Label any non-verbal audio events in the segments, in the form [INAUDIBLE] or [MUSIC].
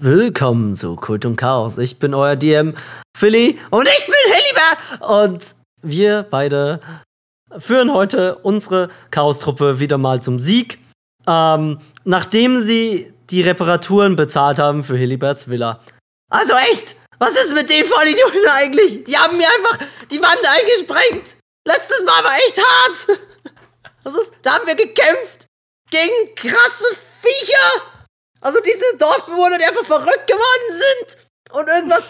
Willkommen zu Kult und Chaos. Ich bin euer DM Philly und ich bin Helibert. Und wir beide führen heute unsere Chaos-Truppe wieder mal zum Sieg. Ähm, nachdem sie die Reparaturen bezahlt haben für Heliberts Villa. Also echt, was ist mit den Vollidioten eigentlich? Die haben mir einfach die Wand eingesprengt. Letztes Mal war echt hart. [LAUGHS] Das ist, da haben wir gekämpft gegen krasse Viecher. Also diese Dorfbewohner, die einfach verrückt geworden sind und irgendwas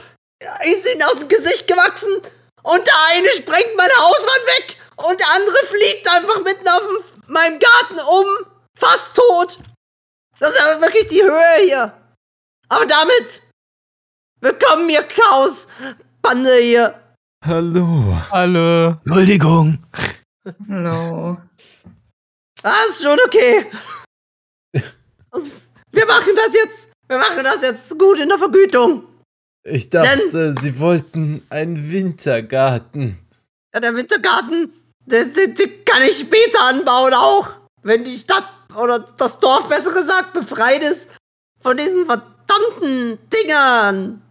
ist ihnen aus dem Gesicht gewachsen. Und der eine sprengt meine Hauswand weg und der andere fliegt einfach mitten auf meinem Garten um, fast tot. Das ist aber wirklich die Höhe hier. Aber damit willkommen ihr Chaos-Bande hier. Hallo. Hallo. Entschuldigung. Hallo. Ah, ist schon okay. [LAUGHS] Wir machen das jetzt. Wir machen das jetzt gut in der Vergütung. Ich dachte, Sie wollten einen Wintergarten. Ja, der Wintergarten, den, den, den kann ich später anbauen auch. Wenn die Stadt oder das Dorf besser gesagt befreit ist von diesen verdammten Dingern.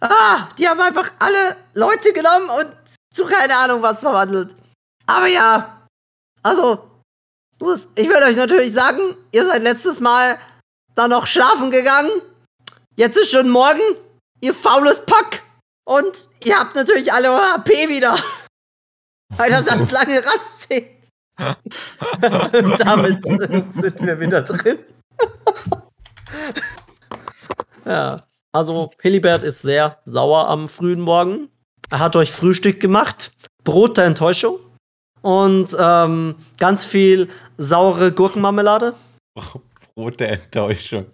Ah, die haben einfach alle Leute genommen und zu keine Ahnung was verwandelt. Aber ja, also, ich will euch natürlich sagen, ihr seid letztes Mal da noch schlafen gegangen. Jetzt ist schon morgen, ihr faules Pack. Und ihr habt natürlich alle euer HP wieder. [LAUGHS] Weil das als lange Rast zählt. [LAUGHS] Damit sind wir wieder drin. [LAUGHS] ja, also Hilibert ist sehr sauer am frühen Morgen. Er hat euch Frühstück gemacht, Brot der Enttäuschung und ähm, ganz viel saure Gurkenmarmelade. Brot der Enttäuschung.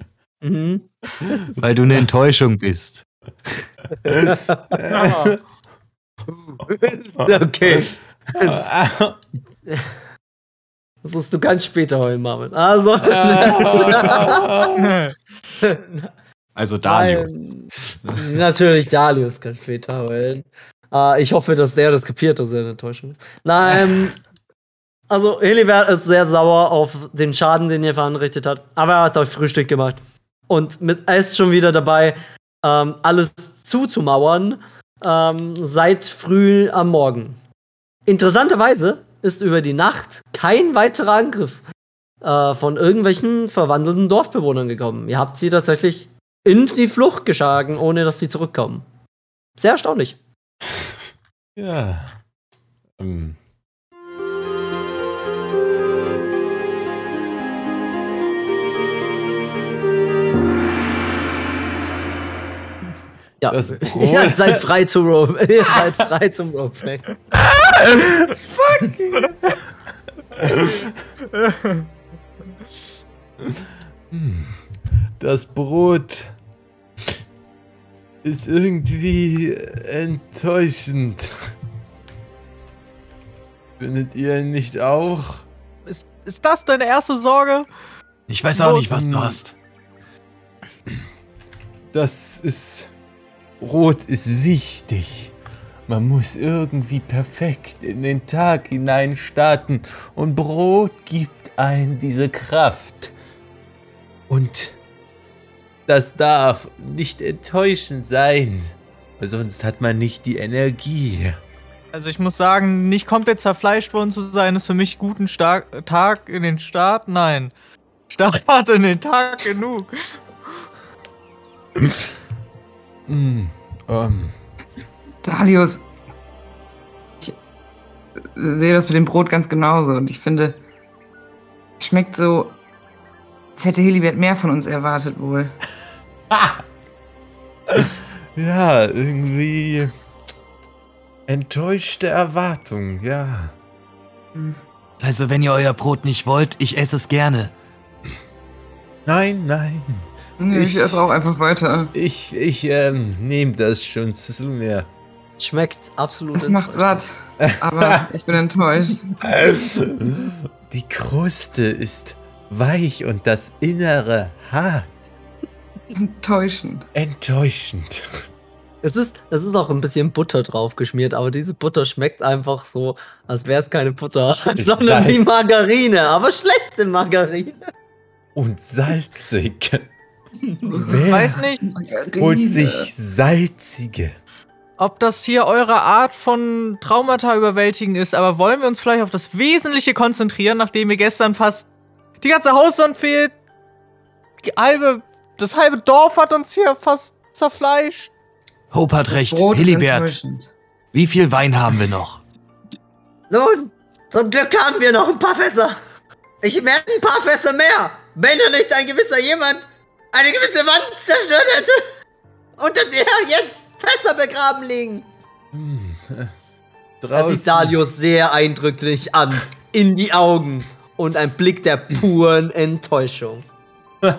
Mhm. [LAUGHS] Weil du eine Enttäuschung bist. [LAUGHS] okay. Das musst du ganz später heulen, Marvin. Also. [LAUGHS] also Dalius. Nein, natürlich, Dalius kann später heulen. Uh, ich hoffe, dass der das kapiert, dass er eine Enttäuschung ist. Nein, also Helibert ist sehr sauer auf den Schaden, den ihr veranrichtet habt. Aber er hat euch Frühstück gemacht. Und mit, er ist schon wieder dabei, ähm, alles zuzumauern, ähm, seit früh am Morgen. Interessanterweise ist über die Nacht kein weiterer Angriff äh, von irgendwelchen verwandelten Dorfbewohnern gekommen. Ihr habt sie tatsächlich in die Flucht geschlagen, ohne dass sie zurückkommen. Sehr erstaunlich. [LAUGHS] Ja. Ähm. Ja, das [LAUGHS] ihr seid frei zum Role. [LAUGHS] ihr seid frei zum Roleplay. Fuck! Das Brot ist irgendwie enttäuschend. Findet ihr nicht auch? Ist, ist das deine erste Sorge? Ich weiß auch nicht, was du hast. Das ist. Brot ist wichtig. Man muss irgendwie perfekt in den Tag hinein starten und Brot gibt einen diese Kraft. Und das darf nicht enttäuschend sein, sonst hat man nicht die Energie. Also ich muss sagen, nicht komplett zerfleischt worden zu sein, ist für mich guten Star Tag in den Start. Nein. Start in den Tag genug. [LAUGHS] mm, um. Dalius, ich sehe das mit dem Brot ganz genauso und ich finde, es schmeckt so, als hätte Hilibert mehr von uns erwartet wohl. [LAUGHS] ja, irgendwie enttäuschte Erwartung, ja. Also, wenn ihr euer Brot nicht wollt, ich esse es gerne. Nein, nein. Nee, ich, ich esse auch einfach weiter. Ich, ich ähm, nehme das schon zu mir. Schmeckt absolut. Es macht satt, aber [LAUGHS] ich bin enttäuscht. Die Kruste ist weich und das Innere hart. Enttäuschend. Enttäuschend. Es ist, es ist auch ein bisschen Butter drauf geschmiert, aber diese Butter schmeckt einfach so, als wäre es keine Butter, [LAUGHS] sondern wie Margarine, aber schlechte Margarine. Und salzig. Wer Weiß nicht, holt sich salzige? ob das hier eure Art von Traumata überwältigen ist, aber wollen wir uns vielleicht auf das Wesentliche konzentrieren, nachdem mir gestern fast die ganze Hauswand fehlt? Die halbe, das halbe Dorf hat uns hier fast zerfleischt. Hope hat recht. Hilibert, enttäuschend. wie viel Wein haben wir noch? Nun, zum Glück haben wir noch ein paar Fässer. Ich werde ein paar Fässer mehr, wenn da nicht ein gewisser jemand eine gewisse Wand zerstört hätte, [LAUGHS] unter der jetzt Fässer begraben liegen. Er sieht Draußen. Dalius sehr eindrücklich an, in die Augen und ein Blick der puren Enttäuschung. [LAUGHS]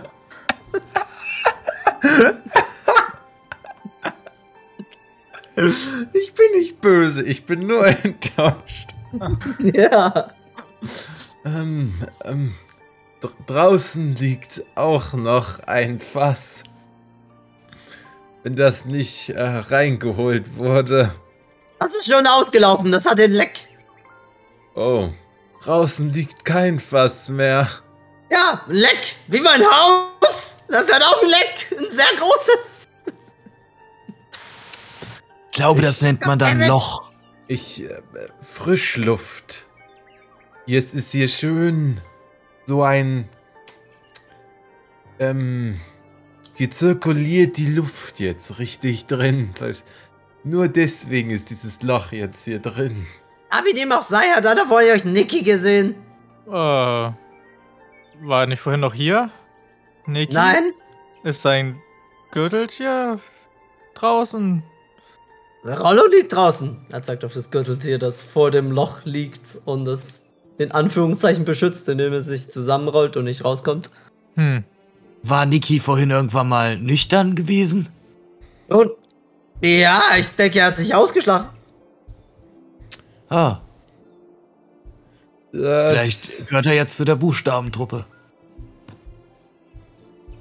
Ich bin nicht böse, ich bin nur [LAUGHS] enttäuscht. Ja. Ähm, ähm, draußen liegt auch noch ein Fass. Wenn das nicht äh, reingeholt wurde. Das ist schon ausgelaufen, das hat den Leck. Oh, draußen liegt kein Fass mehr. Ja, Leck, wie mein Haus. Das hat auch ein Leck, ein sehr großes. Ich glaube, das nennt man dann Loch. Ich, äh, Frischluft. Jetzt ist hier schön so ein, ähm, hier zirkuliert die Luft jetzt richtig drin. Weil Nur deswegen ist dieses Loch jetzt hier drin. Aber wie dem auch sei, hat einer von euch Niki gesehen? Äh, war er nicht vorhin noch hier? Niki? Nein? Ist sein Gürteltier draußen? Rollo liegt draußen. Er zeigt auf das Gürteltier, das vor dem Loch liegt und es in Anführungszeichen beschützt, indem es sich zusammenrollt und nicht rauskommt. Hm. War Niki vorhin irgendwann mal nüchtern gewesen? Und ja, ich denke, er hat sich ausgeschlafen. Ah, Das- vielleicht gehört er jetzt zu der Buchstabentruppe.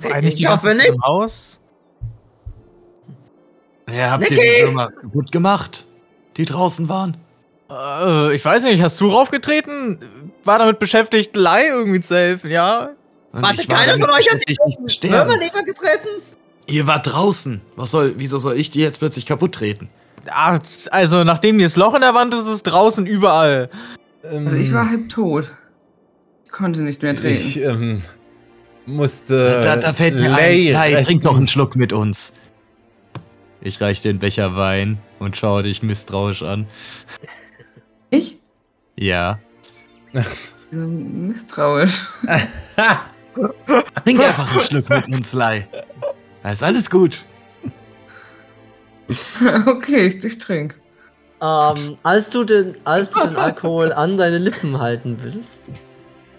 Eigentlich ich hoffe nicht. Im Haus? Ja, habt ihr die Würmer gut gemacht, die draußen waren? Äh, ich weiß nicht, hast du raufgetreten? War damit beschäftigt, Lai irgendwie zu helfen, ja? Und Warte, keiner von euch hat die beschäftigt, nicht zu sterben. Würmer niedergetreten? Ihr wart draußen. Was soll, wieso soll ich die jetzt plötzlich kaputt treten? Ah, also, nachdem dieses Loch in der Wand ist, ist es draußen überall. Also ich war halb tot. Ich konnte nicht mehr treten. Ich ähm, musste. da, da fällt mir Lay ein. Hey, retten. trink doch einen Schluck mit uns. Ich reich den Becher Wein und schaue dich misstrauisch an. Ich? Ja. [LAUGHS] So misstrauisch. [LAUGHS] Trink einfach einen Schluck mit uns, Lai. Da ist alles gut. [LAUGHS] okay, ich, ich trinke. Ähm, als du den, als du den Alkohol an deine Lippen halten willst,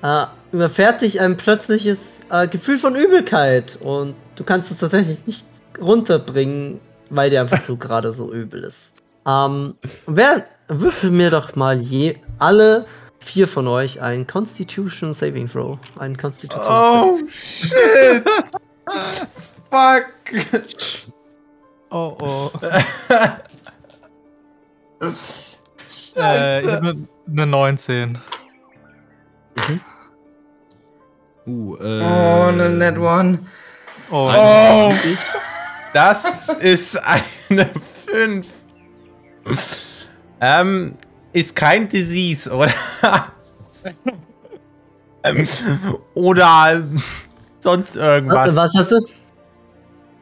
äh, überfährt dich ein plötzliches äh, Gefühl von Übelkeit und du kannst es tatsächlich nicht runterbringen, weil dir einfach so gerade so übel ist. Ähm, wer, würfel mir doch mal je alle vier von euch ein Constitution Saving Throw. Ein Constitution Oh, shit. [LAUGHS] Fuck. Oh, oh. äh, ich Scheiße. hab ne, ne 19. Uh, Oh, ne Net One. Oh, Oh, das ist eine 5. [LAUGHS] Ähm, ist kein Disease, oder? [LAUGHS] ähm, oder sonst irgendwas. Was hast du? Ich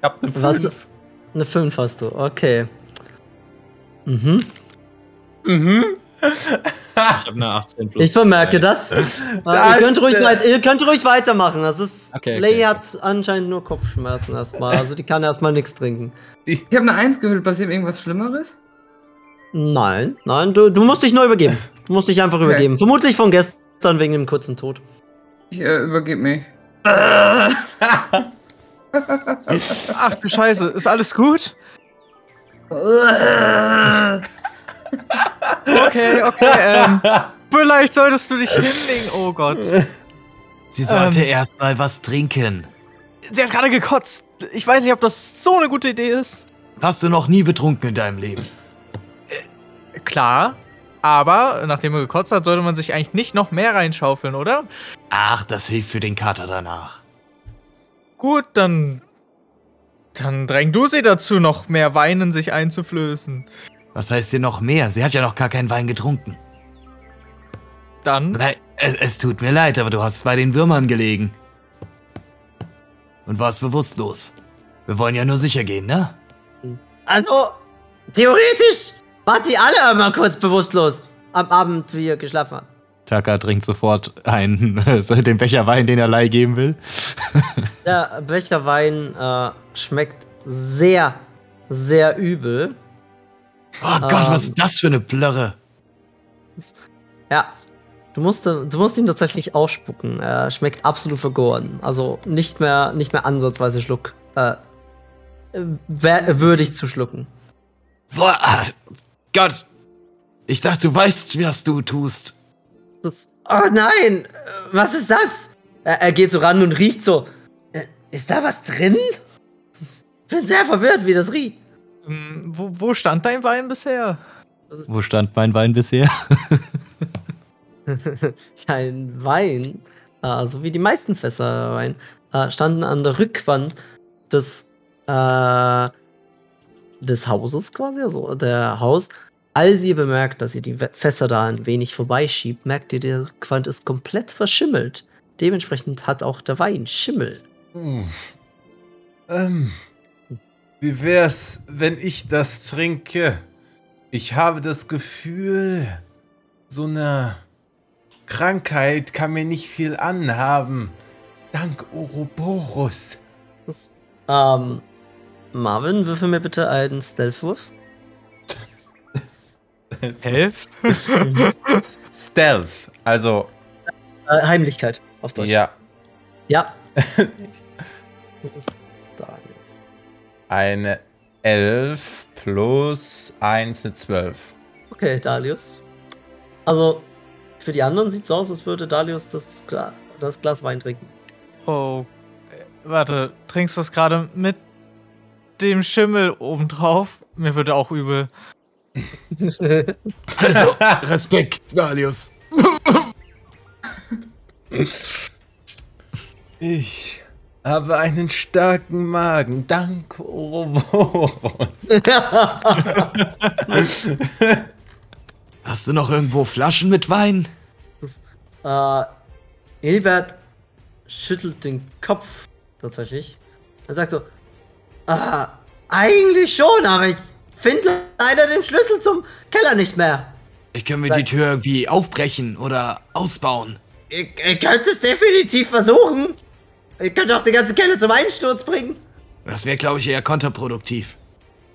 hab eine Was? 5. Eine 5 hast du, okay. Mhm. Mhm. Ich habe eine [LAUGHS] 18 plus. Ich vermerke zwei. das. Äh, Das, ihr, könnt ruhig weit, ihr könnt ruhig weitermachen. Das ist. Okay, okay, Lay okay. hat anscheinend nur Kopfschmerzen erstmal. Also die kann erstmal nichts trinken. Ich habe eine Eins gewählt. Passiert irgendwas Schlimmeres? Nein, nein, du, du musst dich nur übergeben. Du musst dich einfach übergeben. Vermutlich von gestern wegen dem kurzen Tod. Ich äh, übergebe mich. [LAUGHS] Ach du Scheiße, ist alles gut? Okay, okay, ähm. Vielleicht solltest du dich hinlegen. Oh Gott. Sie sollte Ähm. erst mal was trinken. Sie hat gerade gekotzt. Ich weiß nicht, ob das so eine gute Idee ist. Hast du noch nie betrunken in deinem Leben? Klar, aber nachdem er gekotzt hat, sollte man sich eigentlich nicht noch mehr reinschaufeln, oder? Ach, das hilft für den Kater danach. Gut, dann. Dann dräng du sie dazu, noch mehr Wein in sich einzuflößen. Was heißt dir noch mehr? Sie hat ja noch gar keinen Wein getrunken. Dann. Nein, es, es tut mir leid, aber du hast bei den Würmern gelegen. Und warst bewusstlos. Wir wollen ja nur sicher gehen, ne? Also, theoretisch waren die alle einmal kurz bewusstlos am Abend, wie ihr geschlafen habt. Taka trinkt sofort einen, [LAUGHS] den Becher Wein, den er Lei geben will. [LAUGHS] Der Becher Wein äh, schmeckt sehr, sehr übel. Oh Gott, was ist das für eine Plörre? Ja. Du musst, du musst ihn tatsächlich ausspucken. Er schmeckt absolut vergoren. Also nicht mehr, nicht mehr ansatzweise Schluck. Äh, wär- würdig zu schlucken. Boah, ah, Gott. Ich dachte, du weißt, was du tust. Das, oh nein! Was ist das? Er, er geht so ran und riecht so. Äh, Ist da was drin? Ich bin sehr verwirrt, wie das riecht. Ähm, Wo, wo stand dein Wein bisher? Wo stand mein Wein bisher? [LAUGHS] Kein Wein, äh, so wie die meisten Fässer Wein, äh, standen an der Rückwand des, äh, des Hauses quasi, also der Haus. Als ihr bemerkt, dass ihr die Fässer da ein wenig vorbeischiebt, merkt ihr, der Rückwand ist komplett verschimmelt. Dementsprechend hat auch der Wein Schimmel. Hm. Ähm, wie wär's, wenn ich das trinke? Ich habe das Gefühl, so eine Krankheit kann mir nicht viel anhaben. Dank Ouroboros. Das, ähm, Marvin, würfel mir bitte einen Stealth-Wurf. Elf? [LAUGHS] Stealth, also Äh, Heimlichkeit auf Deutsch. ja, Ja. [LAUGHS] das ist Daniel. eine 11 plus 1 eine 12. Okay, Dalius. Also, für die anderen sieht es so aus, als würde Dalius das, Gla das Glas Wein trinken. Oh. äh, Warte, trinkst du das gerade mit dem Schimmel obendrauf? Mir würde auch übel. [LAUGHS] Also, Respekt, Dalius. Ich habe einen starken Magen, dank Ouroboros. [LAUGHS] Hast du noch irgendwo Flaschen mit Wein? das, äh, Hilbert schüttelt den Kopf tatsächlich. Er sagt so, äh, eigentlich schon, aber ich finde leider den Schlüssel zum Keller nicht mehr. Ich können wir die Tür irgendwie aufbrechen oder ausbauen. Ihr, ihr könnt es definitiv versuchen. Ihr könnt auch den ganzen Keller zum Einsturz bringen. Das wäre, glaube ich, eher kontraproduktiv.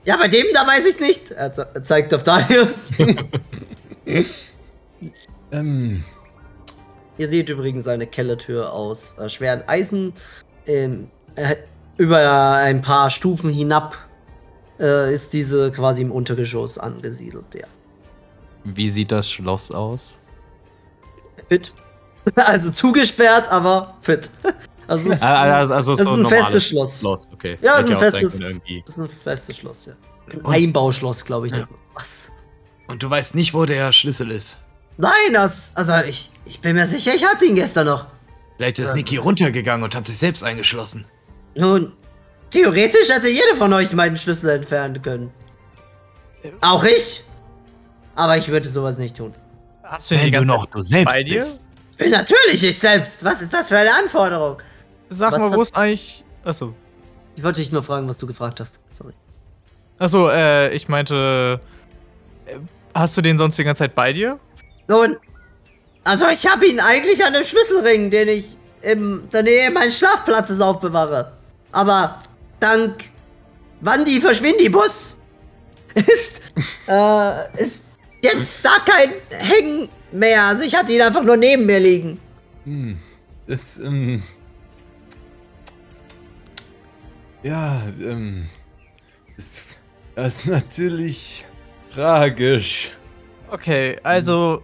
Ja, bei dem da weiß ich nicht. Er er zeigt auf Darius. [LAUGHS] ähm, Ihr seht übrigens eine Kellertür aus äh, schweren Eisen. Ähm, äh, über ein paar Stufen hinab äh, ist diese quasi im Untergeschoss angesiedelt, ja. Wie sieht das Schloss aus? Fit. [LAUGHS] Also zugesperrt, aber fit. Also es [LAUGHS] ist, also, also ist ein festes Schloss. Okay. ja, es ist ein festes, das ist ein festes Schloss, ja. Ein Einbauschloss, glaube ich. Ja. Was? Und du weißt nicht, wo der Schlüssel ist. Nein, das, also ich, ich bin mir sicher, ich hatte ihn gestern noch. Vielleicht ist Niki runtergegangen und hat sich selbst eingeschlossen. Nun, theoretisch hätte jeder von euch meinen Schlüssel entfernen können. Auch ich. Aber ich würde sowas nicht tun. Hast du Wenn du noch du selbst bei dir? bist. Bin natürlich ich selbst. Was ist das für eine Anforderung? Sag Was mal, wo ist eigentlich. Achso. Ich wollte dich nur fragen, was du gefragt hast. Sorry. Achso, äh, ich meinte. äh, Hast du den sonst die ganze Zeit bei dir? Nun, also ich habe ihn eigentlich an dem Schlüsselring, den ich in der Nähe meines Schlafplatzes aufbewahre. Aber dank Wandi Verschwindibus ist, [LAUGHS] äh, ist jetzt da kein Hängen mehr. Also ich hatte ihn einfach nur neben mir liegen. hm, das, ähm, ja, ähm, ist, das ist natürlich tragisch. Okay, also.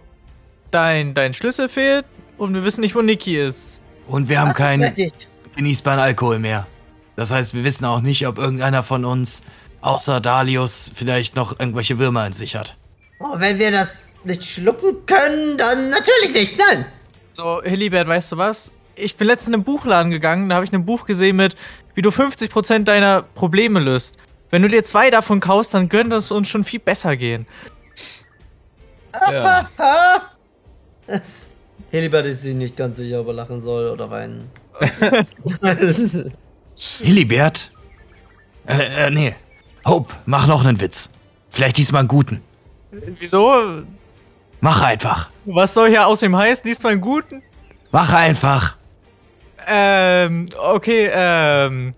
Dein, dein Schlüssel fehlt und wir wissen nicht, wo Niki ist. Und wir haben Das keinen genießbaren Alkohol mehr. Das heißt, wir wissen auch nicht, ob irgendeiner von uns, außer Dalius, vielleicht noch irgendwelche Würmer in sich hat. Oh, wenn wir das nicht schlucken können, dann natürlich nicht. Nein. So, Hilibert, weißt du was? ich bin letztens in einen Buchladen gegangen, da habe ich ein Buch gesehen mit, wie du 50% deiner Probleme löst. Wenn du dir zwei davon kaufst, dann könnte es uns schon viel besser gehen. Ja. [LAUGHS] [LAUGHS] Helibert ist sich nicht ganz sicher, ob er lachen soll oder weinen. [LAUGHS] Hilibert? Äh, äh, nee. Hope, mach noch einen Witz. Vielleicht diesmal einen guten. Wieso? Mach einfach. Was soll hier außerdem heißen? Diesmal einen guten? Mach einfach. Ähm, okay, ähm.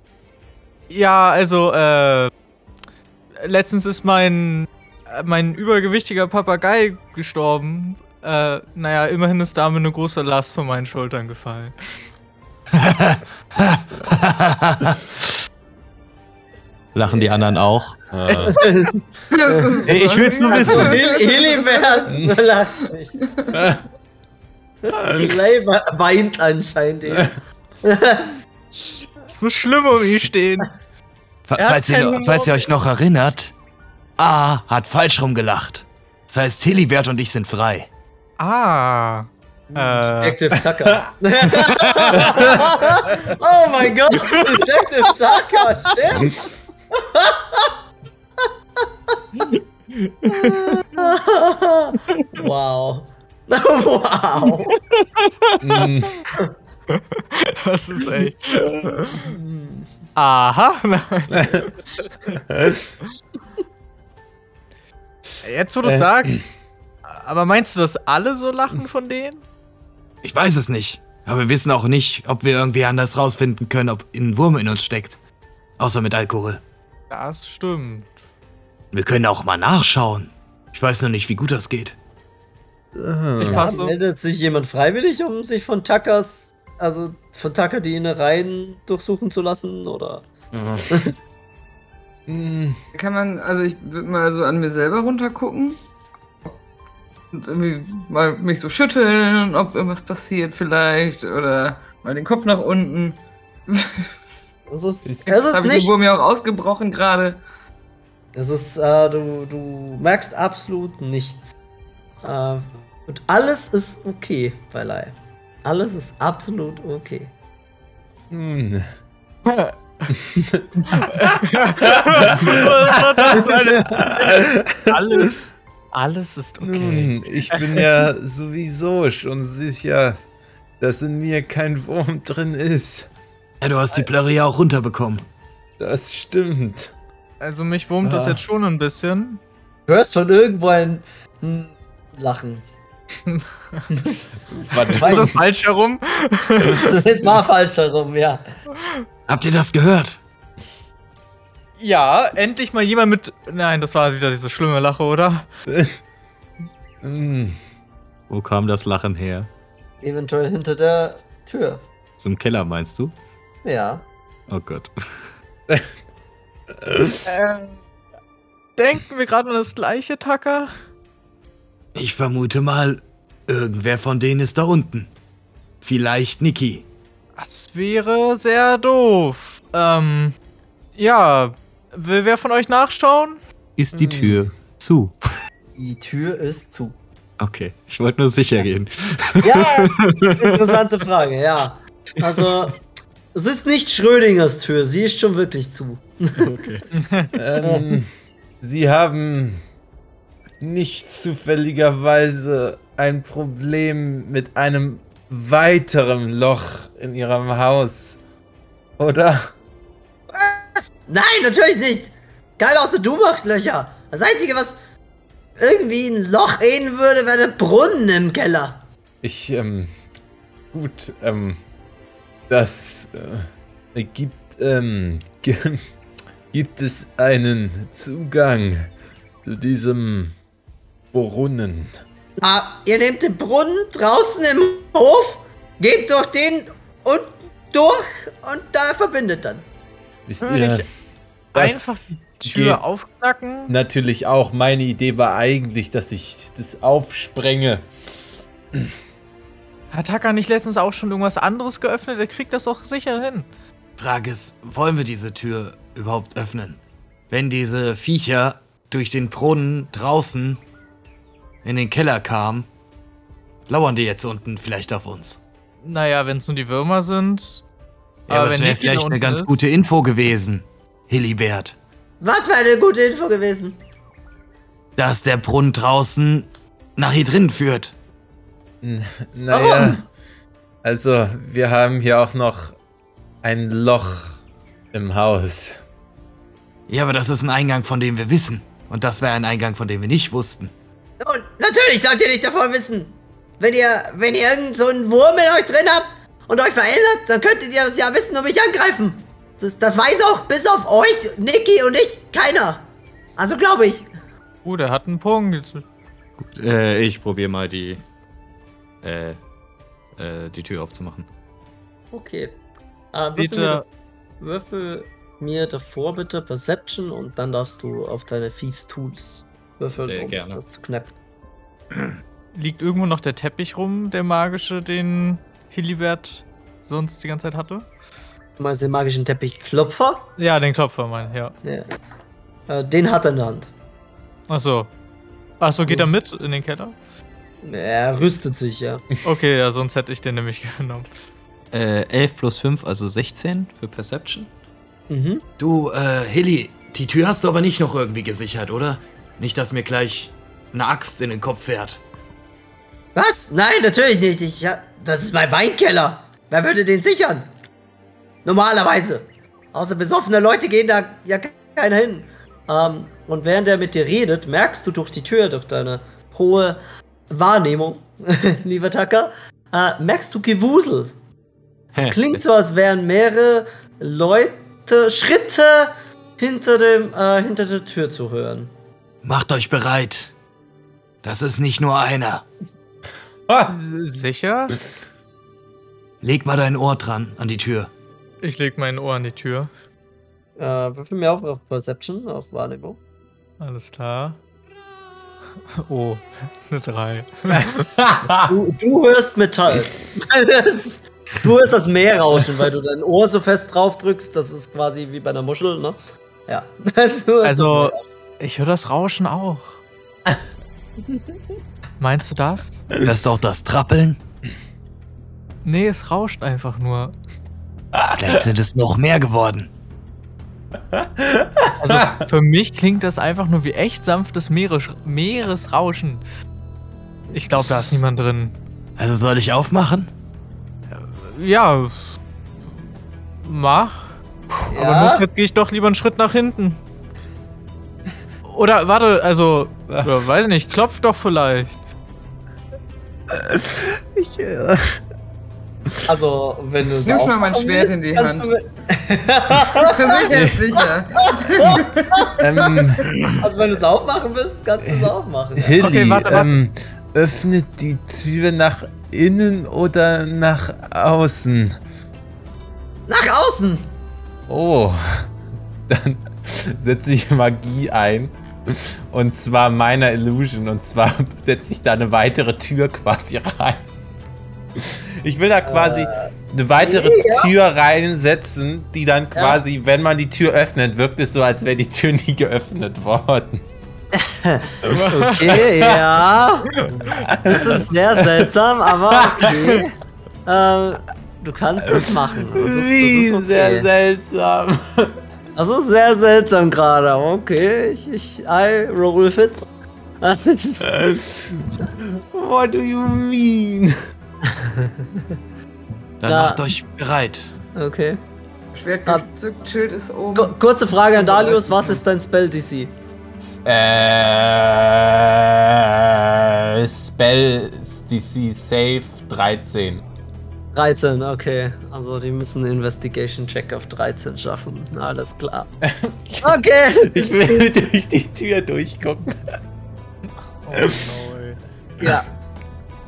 Ja, also, äh. Letztens ist mein. mein übergewichtiger Papagei gestorben. Äh, naja, immerhin ist damit eine große Last von meinen Schultern gefallen. [LAUGHS] Lachen die anderen auch? [LAUGHS] Hey, ich will's nur wissen. Hel Helibert lacht nicht. Slay weint anscheinend eben. Es muss schlimm um ihn stehen. Er Falls ihr, falls ihr euch noch erinnert, A hat falsch rumgelacht. Das heißt, Hilibert und ich sind frei. Ah. Äh, Detective Tucker. [LAUGHS] oh mein Gott, Detective Tucker, stimmt. [LAUGHS] wow. [LAUGHS] wow. Das ist echt. Aha. Nein. Jetzt, wo du Äh. sagst. Aber meinst du, dass alle so lachen von denen? Ich weiß es nicht. Aber wir wissen auch nicht, ob wir irgendwie anders rausfinden können, ob ein Wurm in uns steckt. Außer mit Alkohol. Das stimmt. Wir können auch mal nachschauen. Ich weiß nur nicht, wie gut das geht. Ich Ja, passe. meldet sich jemand freiwillig, um sich von Tuckers, also von Tucker die Innereien durchsuchen zu lassen? Oder? mm, Kann man, also ich würde mal so an mir selber runtergucken. Und irgendwie mal mich so schütteln, ob irgendwas passiert vielleicht. Oder mal den Kopf nach unten. Es ist, es Jetzt ist ich nicht. Wurm ja auch ausgebrochen gerade. Es ist, äh, du, du merkst absolut nichts. Äh, und alles ist okay bei Lai. Alles ist absolut okay. [LAUGHS] mm. das Alter? [LAUGHS] alles, alles ist okay. Nun, ich bin ja [LAUGHS] sowieso schon sicher, dass in mir kein Wurm drin ist. Ja, du hast die Plörre ja auch runterbekommen. Das stimmt. Also mich wurmt das Ah. jetzt schon ein bisschen. Du hörst von irgendwo ein, ein Lachen. [LAUGHS] Ist das falsch herum? [LAUGHS] es war falsch herum, ja. Habt ihr das gehört? Ja, endlich mal jemand mit. Nein, das war wieder diese schlimme Lache, oder? [LAUGHS] Mm, Wo kam das Lachen her? Eventuell hinter der Tür. Zum Keller, meinst du? Ja. Oh Gott. Äh, denken wir gerade an das gleiche, Tucker? Ich vermute mal, irgendwer von denen ist da unten. Vielleicht Niki. Das wäre sehr doof. Ähm, ja. Will wer von euch nachschauen? Ist die Tür zu? Die Tür ist zu. Okay, ich wollte nur sicher gehen. [LAUGHS] Ja, interessante Frage, ja. Also, es ist nicht Schrödingers Tür, sie ist schon wirklich zu. Okay. [LAUGHS] ähm, Sie haben nicht zufälligerweise ein Problem mit einem weiteren Loch in Ihrem Haus, oder? Nein, natürlich nicht! Keiner außer du macht Löcher. Das Einzige, was irgendwie ein Loch ähneln würde, wäre der Brunnen im Keller. Ich, ähm, gut, ähm, das äh, gibt, ähm, gibt es einen Zugang zu diesem Brunnen. Ah, ihr nehmt den Brunnen draußen im Hof, geht durch den und durch und da verbindet dann. Wisst ihr, Einfach die Tür aufknacken. natürlich auch. Meine Idee war eigentlich, dass ich das aufsprenge. Hat Tucker nicht letztens auch schon irgendwas anderes geöffnet? Er kriegt das doch sicher hin. Frage ist, wollen wir diese Tür überhaupt öffnen? Wenn diese Viecher durch den Brunnen draußen in den Keller kamen, lauern die jetzt unten vielleicht auf uns. Naja, wenn es nur die Würmer sind. Ja, aber wenn das wäre vielleicht eine ganz ist- gute Info gewesen, Hillibert. Was für eine gute Info gewesen. Dass der Brunnen draußen nach hier drin führt. Naja, also wir haben hier auch noch ein Loch im Haus. Ja, aber das ist ein Eingang, von dem wir wissen. Und das wäre ein Eingang, von dem wir nicht wussten. Und natürlich sollt ihr nicht davon wissen. Wenn ihr, wenn ihr irgend so einen Wurm in euch drin habt und euch verändert, dann könntet ihr das ja wissen und mich angreifen. Das, das weiß auch bis auf euch, Niki und ich, keiner. Also glaube ich. Uh, der hat einen Punkt. Äh, ich probiere mal die, äh, äh, die Tür aufzumachen. Okay. Äh, Bitte. würfel mir davor bitte Perception und dann darfst du auf deine Thieves Tools würfeln, Sehr um gerne. das zu knappen. Liegt irgendwo noch der Teppich rum, der magische, den Hilibert sonst die ganze Zeit hatte? Mal den magischen Teppichklopfer. Ja, den Klopfer, mein, ja. Ja. Äh, den hat er in der Hand. Achso. Achso, geht er Das- mit in den Keller? Er rüstet sich, ja. Okay, ja, sonst hätte ich den nämlich [LAUGHS] genommen. Äh, 11 plus 5, also 16 für Perception. Mhm. Du, äh, Hilly, die Tür hast du aber nicht noch irgendwie gesichert, oder? Nicht, dass mir gleich eine Axt in den Kopf fährt. Was? Nein, natürlich nicht. Ich, ja, das ist mein Weinkeller. Wer würde den sichern? Normalerweise. Außer besoffene Leute gehen da ja ke- keiner hin. Ähm, und während er mit dir redet, merkst du durch die Tür, durch deine hohe Wahrnehmung, [LAUGHS] lieber Tucker, äh, merkst du Gewusel. Es klingt so, als wären mehrere Leute, Schritte hinter, dem, äh, hinter der Tür zu hören. Macht euch bereit. Das ist nicht nur einer. Sicher? Leg mal dein Ohr dran an die Tür. Ich leg mein Ohr an die Tür. Äh, würfel mir auf, auf Perception, auf Wahrnehmung. Alles klar. Oh, eine 3. Du, du hörst Metall. du hörst das Meer rauschen, weil du dein Ohr so fest drauf drückst. Das ist quasi wie bei einer Muschel, ne? Ja. [LAUGHS] Also, ich höre das Rauschen auch. [LAUGHS] Meinst du das? Hörst du auch das Trappeln? Nee, es rauscht einfach nur. Vielleicht sind es noch mehr geworden. Also für mich klingt das einfach nur wie echt sanftes Meeres Meeresrauschen. Ich glaube, da ist niemand drin. Also soll ich aufmachen? Ja. Mach. Aber ja? notfalls gehe ich doch lieber einen Schritt nach hinten. Oder warte, also, weiß nicht, klopf doch vielleicht. [LAUGHS] Ich, äh, also, wenn du Nimm schon mal mein aufmachen Schwert willst, in die kannst Hand. [LAUGHS] Sicher ist sicher. ähm, Also, wenn du es aufmachen willst, kannst du es aufmachen. Ja. Hilly, Okay, warte, warte. Ähm, öffnet die Tür nach innen oder nach außen? Nach außen! Oh, [LAUGHS] dann setze ich Magie ein. [LAUGHS] Und zwar meiner Illusion. Und zwar [LAUGHS] setze ich da eine weitere Tür quasi rein. Ich will da quasi eine weitere ja. Tür reinsetzen, die dann quasi, wenn man die Tür öffnet, wirkt es so, als wäre die Tür nie geöffnet worden. [LAUGHS] Okay, ja. Das ist sehr seltsam, aber okay. Ähm, du kannst das machen. Das ist, das Wie ist sehr okay. seltsam. Das ist sehr seltsam gerade. Okay, ich, ich, I roll with [LAUGHS] it. What do you mean? [LAUGHS] Dann Na. macht euch bereit. okay. Schwert Ah. gezückt, Schild ist oben. Ku- Kurze Frage an Dalius, was ist dein Spell DC? Äh, Spell DC Save 13. 13, okay. Also die müssen einen Investigation Check auf 13 schaffen. Alles klar. [LAUGHS] Okay. Ich will durch die Tür durchgucken. Oh. Ja.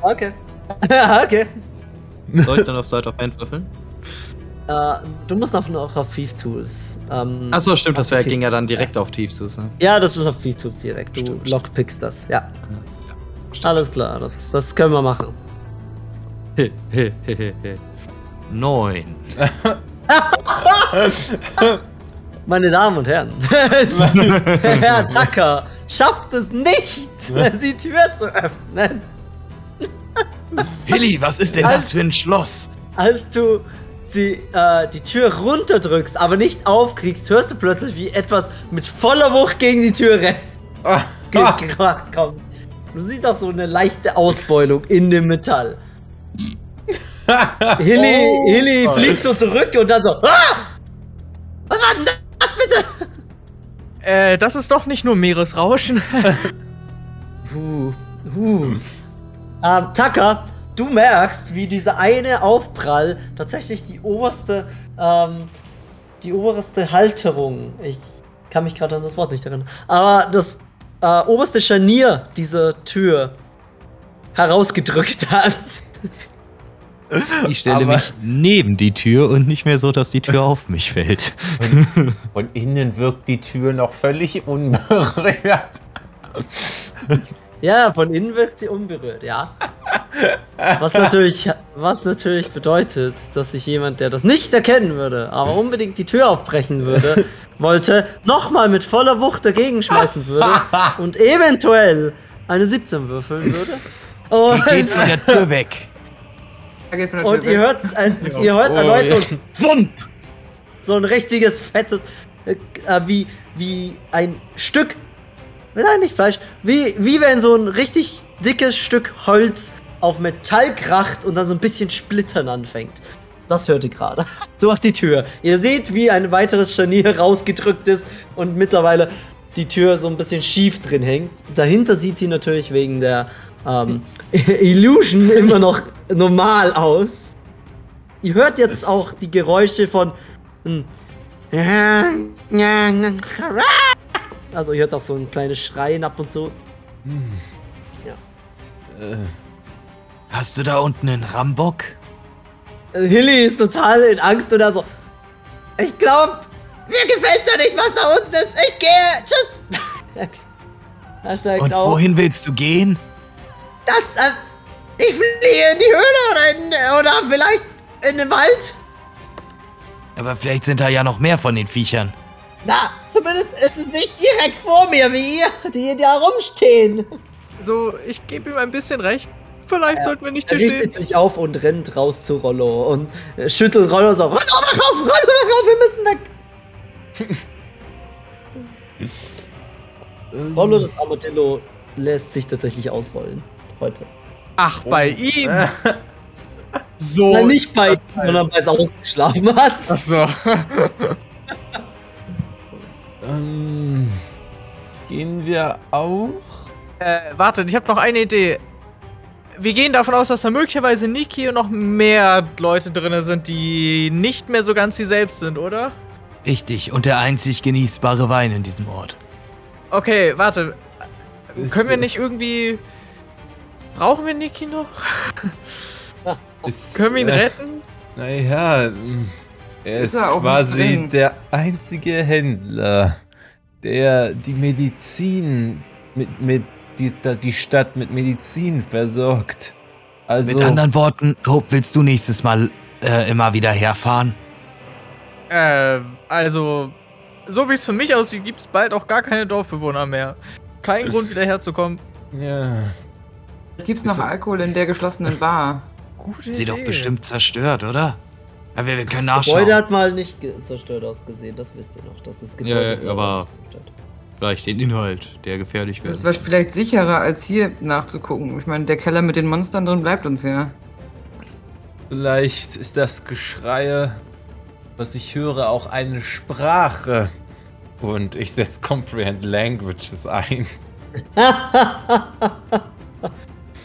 Okay. [LAUGHS] okay. Soll ich dann auf Side of Hand würfeln? Äh, du musst noch, noch auf Thief Tools. Ähm, Achso, stimmt, das wär, Thief- ging ja dann direkt auf Tiefsus, ne? Ja, das ist auf Thief Tools direkt. Du Stimmt. lockpickst das, ja. Alles klar, das, das können wir machen. [LAUGHS] Neun. [LAUGHS] Meine Damen und Herren, [LAUGHS] Herr Tucker schafft es nicht, die Tür zu öffnen. Hilly, was ist denn das für ein Schloss? Als du die, äh, die Tür runterdrückst, aber nicht aufkriegst, hörst du plötzlich, wie etwas mit voller Wucht gegen die Tür rennt. gekracht kommt. Du siehst auch so eine leichte Ausbeulung in dem Metall. [LAUGHS] Hilly, Hilly fliegt so zurück und dann so, ah! Was war denn das bitte? Äh, das ist doch nicht nur Meeresrauschen. [LAUGHS] Huh, huh. Ähm, Tucker, du merkst, wie dieser eine Aufprall tatsächlich die oberste, ähm, die oberste Halterung, ich kann mich gerade an das Wort nicht erinnern, aber das äh, oberste Scharnier dieser Tür herausgedrückt hat. [LAUGHS] Ich stelle Aber- mich neben die Tür und nicht mehr so, dass die Tür auf mich fällt. Von innen wirkt die Tür noch völlig unberührt. Ja, von innen wirkt sie unberührt, ja. Was natürlich, was natürlich bedeutet, dass sich jemand, der das nicht erkennen würde, aber unbedingt die Tür aufbrechen würde, wollte, nochmal mit voller Wucht dagegen schmeißen würde und eventuell eine 17 würfeln würde. Und, Geht von der Tür [LAUGHS] weg. Er geht von der und Tür ihr weg. hört, ein, ihr hört Oh, erneut so ein Wump. So ein richtiges, fettes, äh, äh, wie, wie ein Stück Nein, nicht Fleisch. Wie, wie wenn so ein richtig dickes Stück Holz auf Metall kracht und dann so ein bisschen splittern anfängt. Das hört ihr gerade. [LAUGHS] So macht die Tür. Ihr seht, wie ein weiteres Scharnier [LAUGHS] rausgedrückt ist und mittlerweile die Tür so ein bisschen schief drin hängt. Dahinter sieht sie natürlich wegen der ähm, [LAUGHS] Illusion [LAUGHS] immer noch normal aus. Ihr hört jetzt auch die Geräusche von. Also ihr hört auch so ein kleines Schreien ab und zu. Hast du da unten einen Rambock? Äh, Hilly ist total in Angst und da so. Ich glaube, mir gefällt da nicht, was da unten ist. Ich gehe. Tschüss. [LAUGHS] er steigt Und auf. wohin willst du gehen? Das. Äh, ich fliehe in die Höhle oder, in, oder vielleicht in den Wald. Aber vielleicht sind da ja noch mehr von den Viechern. Na, zumindest ist es nicht direkt vor mir wie ihr, die da rumstehen. So, ich gebe ihm ein bisschen recht. Vielleicht sollten wir nicht Er hier richtet stehen. sich auf und rennt raus zu Rollo und äh, schüttelt Rollo so. Rollo, mach auf, Rollo, mach auf, wir müssen weg. [LAUGHS] Rollo, das Armadillo, lässt sich tatsächlich ausrollen. Heute. Ach, bei ihm. [LAUGHS] So. Nein, nicht bei ihm, sondern weil es ausgeschlafen hat. Ach so. [LAUGHS] Ähm, gehen wir auch? Äh, wartet, ich habe noch eine Idee. Wir gehen davon aus, dass da möglicherweise Niki und noch mehr Leute drin sind, die nicht mehr so ganz sie selbst sind, oder? Richtig, und der einzig genießbare Wein in diesem Ort. Okay, warte. Ist Können wir nicht irgendwie. Brauchen wir Niki noch? [LAUGHS] Ist, Können wir ihn äh, retten? Naja, mm, er Ist ist, er quasi der einzige Händler, der die Medizin mit, mit die, die Stadt mit Medizin versorgt. Also, Mit anderen Worten, Hope, willst du nächstes Mal äh, immer wieder herfahren? Äh, also. So wie es für mich aussieht, gibt es bald auch gar keine Dorfbewohner mehr. Kein Grund, wieder herzukommen. ja. Gibt's noch Ist- Alkohol in der geschlossenen Bar? Gute Sie doch bestimmt zerstört, oder? Ja, wir, wir können Das Gebäude nachschauen. hat mal nicht zerstört ausgesehen, das wisst ihr noch. Dass das Gebäude Ja, aber-. Vielleicht den Inhalt, der gefährlich Das wäre. war vielleicht sicherer, als hier nachzugucken. Ich meine, der Keller mit den Monstern drin bleibt uns ja. Vielleicht ist das Geschrei, was ich höre, auch eine Sprache. Und ich setze Comprehend Languages ein. [LAUGHS]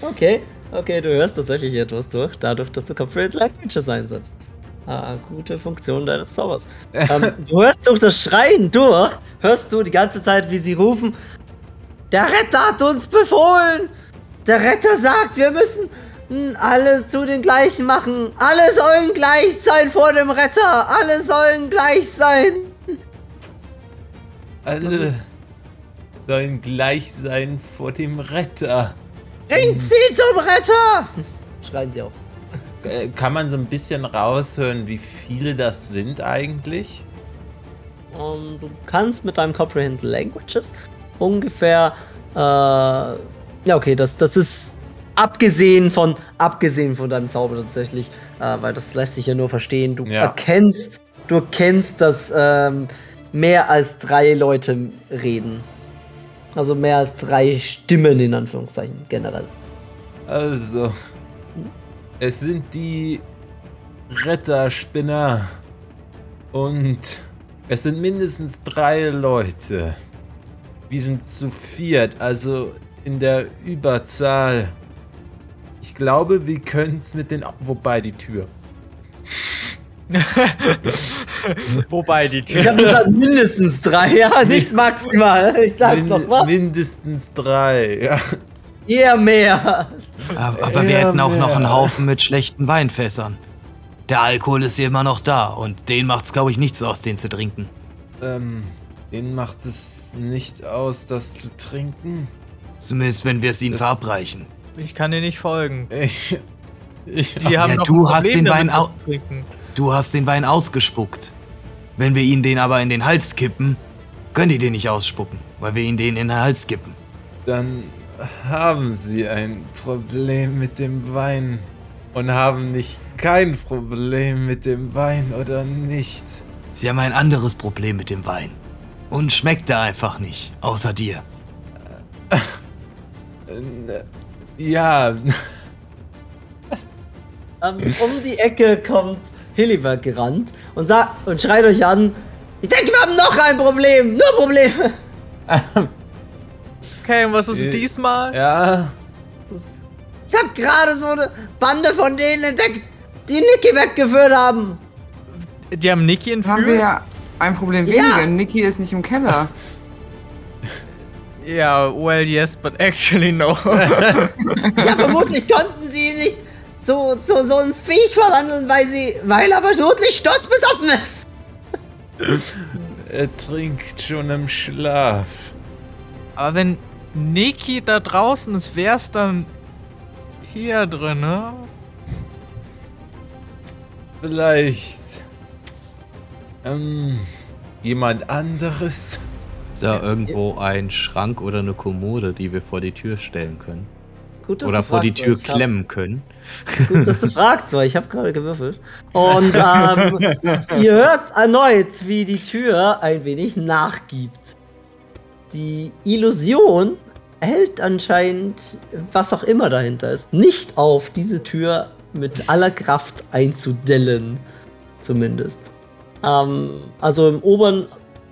Okay, okay, du hörst tatsächlich etwas durch, dadurch, dass du Comprehend Languages einsetzt. Ah, gute Funktion deines Zaubers. [LAUGHS] ähm, du hörst durch das Schreien durch, hörst du die ganze Zeit, wie sie rufen, der Retter hat uns befohlen! Der Retter sagt, wir müssen hm, alle zu den gleichen machen. Alle sollen gleich sein vor dem Retter. Alle sollen gleich sein. Alle sollen gleich sein vor dem Retter. Bringt sie zum Retter! Schreien sie auch. Äh, Kann man so ein bisschen raushören, wie viele das sind eigentlich? Ähm, du kannst mit deinem Comprehend Languages ungefähr. Äh, ja, okay, das, das ist abgesehen von, abgesehen von deinem Zauber tatsächlich, äh, weil das lässt sich ja nur verstehen. Du Ja. erkennst, du erkennst, dass ähm, mehr als drei Leute reden. Also mehr als drei Stimmen in Anführungszeichen generell. Also, es sind die Retterspinner und es sind mindestens drei Leute. Wir sind zu viert, also in der Überzahl. Ich glaube, wir können es mit den... Wobei, die Tür. [LAUGHS] [LAUGHS] Wobei die Tür. Ich habe gesagt mindestens drei, ja, [LAUGHS] nicht maximal. Ich sag's Min- noch mal. mindestens drei, ja. Eher mehr. Aber, aber wir hätten auch noch mehr. einen Haufen mit schlechten Weinfässern. Der Alkohol ist hier immer noch da und denen macht's, glaube ich, nichts aus, den zu trinken. Ähm, denen macht es nicht aus, das zu trinken. Zumindest, wenn wir es ihnen Das- verabreichen. Ich kann dir nicht folgen. Ich, ich, Die haben ja, noch du ein hast den Wein damit, das au- zu trinken. Du hast den Wein ausgespuckt. Wenn wir ihnen den aber in den Hals kippen, können die den nicht ausspucken, weil wir ihnen den in den Hals kippen. dann haben sie ein Problem mit dem Wein und haben nicht kein Problem mit dem Wein oder nicht. Sie haben ein anderes Problem mit dem Wein. Und schmeckt er einfach nicht, außer dir. Äh, Ja, Ähm, um die Ecke kommt Hilliberg gerannt und, sagt, und schreit euch an: Ich denke, wir haben noch ein Problem. Nur Probleme. [LAUGHS] Okay, und was ist Äh, diesmal? ja, Ich habe gerade so eine Bande von denen entdeckt, die Niki weggeführt haben. Die haben Niki Haben wir entführt? ja ein Problem Ja. weniger. Niki ist nicht im Keller. [LAUGHS] Ja, well, yes, but actually no. [LAUGHS] Ja, vermutlich konnten sie ihn nicht zu, zu so einem Viech verwandeln, weil sie, weil er vermutlich sturzbesoffen ist. er trinkt schon im Schlaf. Aber wenn Niki da draußen ist, wär's dann hier drin, ne? Vielleicht. Ähm, jemand anderes? Ist da irgendwo ein Schrank oder eine Kommode, die wir vor die Tür stellen können? Gut, dass Oder du vor die Tür ich hab- klemmen können? Gut, dass du fragst, weil ich habe gerade gewürfelt. Und ähm, [LAUGHS] ihr hört erneut, wie die Tür ein wenig nachgibt. Die Illusion hält anscheinend, was auch immer dahinter ist, nicht auf, diese Tür mit aller Kraft einzudellen. Zumindest. Ähm, also im oberen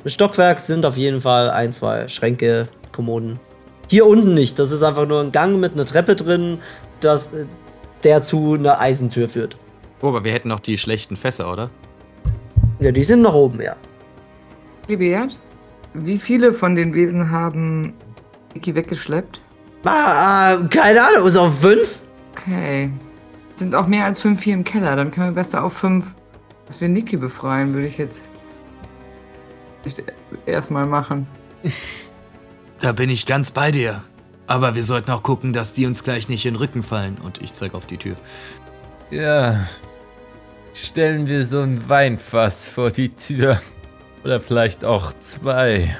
Stockwerk sind auf jeden Fall ein, zwei Schränke, Kommoden. Hier unten nicht. Das ist einfach nur ein Gang mit einer Treppe drin, das, äh, der zu einer Eisentür führt. Oh, aber wir hätten noch die schlechten Fässer, oder? Ja, die sind nach oben, ja. Gebert, wie viele von den Wesen haben Niki weggeschleppt? Ah, ah, keine Ahnung, so fünf? Okay. Sind auch mehr als fünf hier im Keller. Dann können wir besser auf fünf, dass wir Niki befreien, würde ich jetzt nicht erstmal machen. [LAUGHS] Da bin ich ganz bei dir. Aber wir sollten auch gucken, dass die uns gleich nicht in den Rücken fallen. Und ich zeige auf die Tür. Ja. Stellen wir so ein Weinfass vor die Tür. Oder vielleicht auch zwei.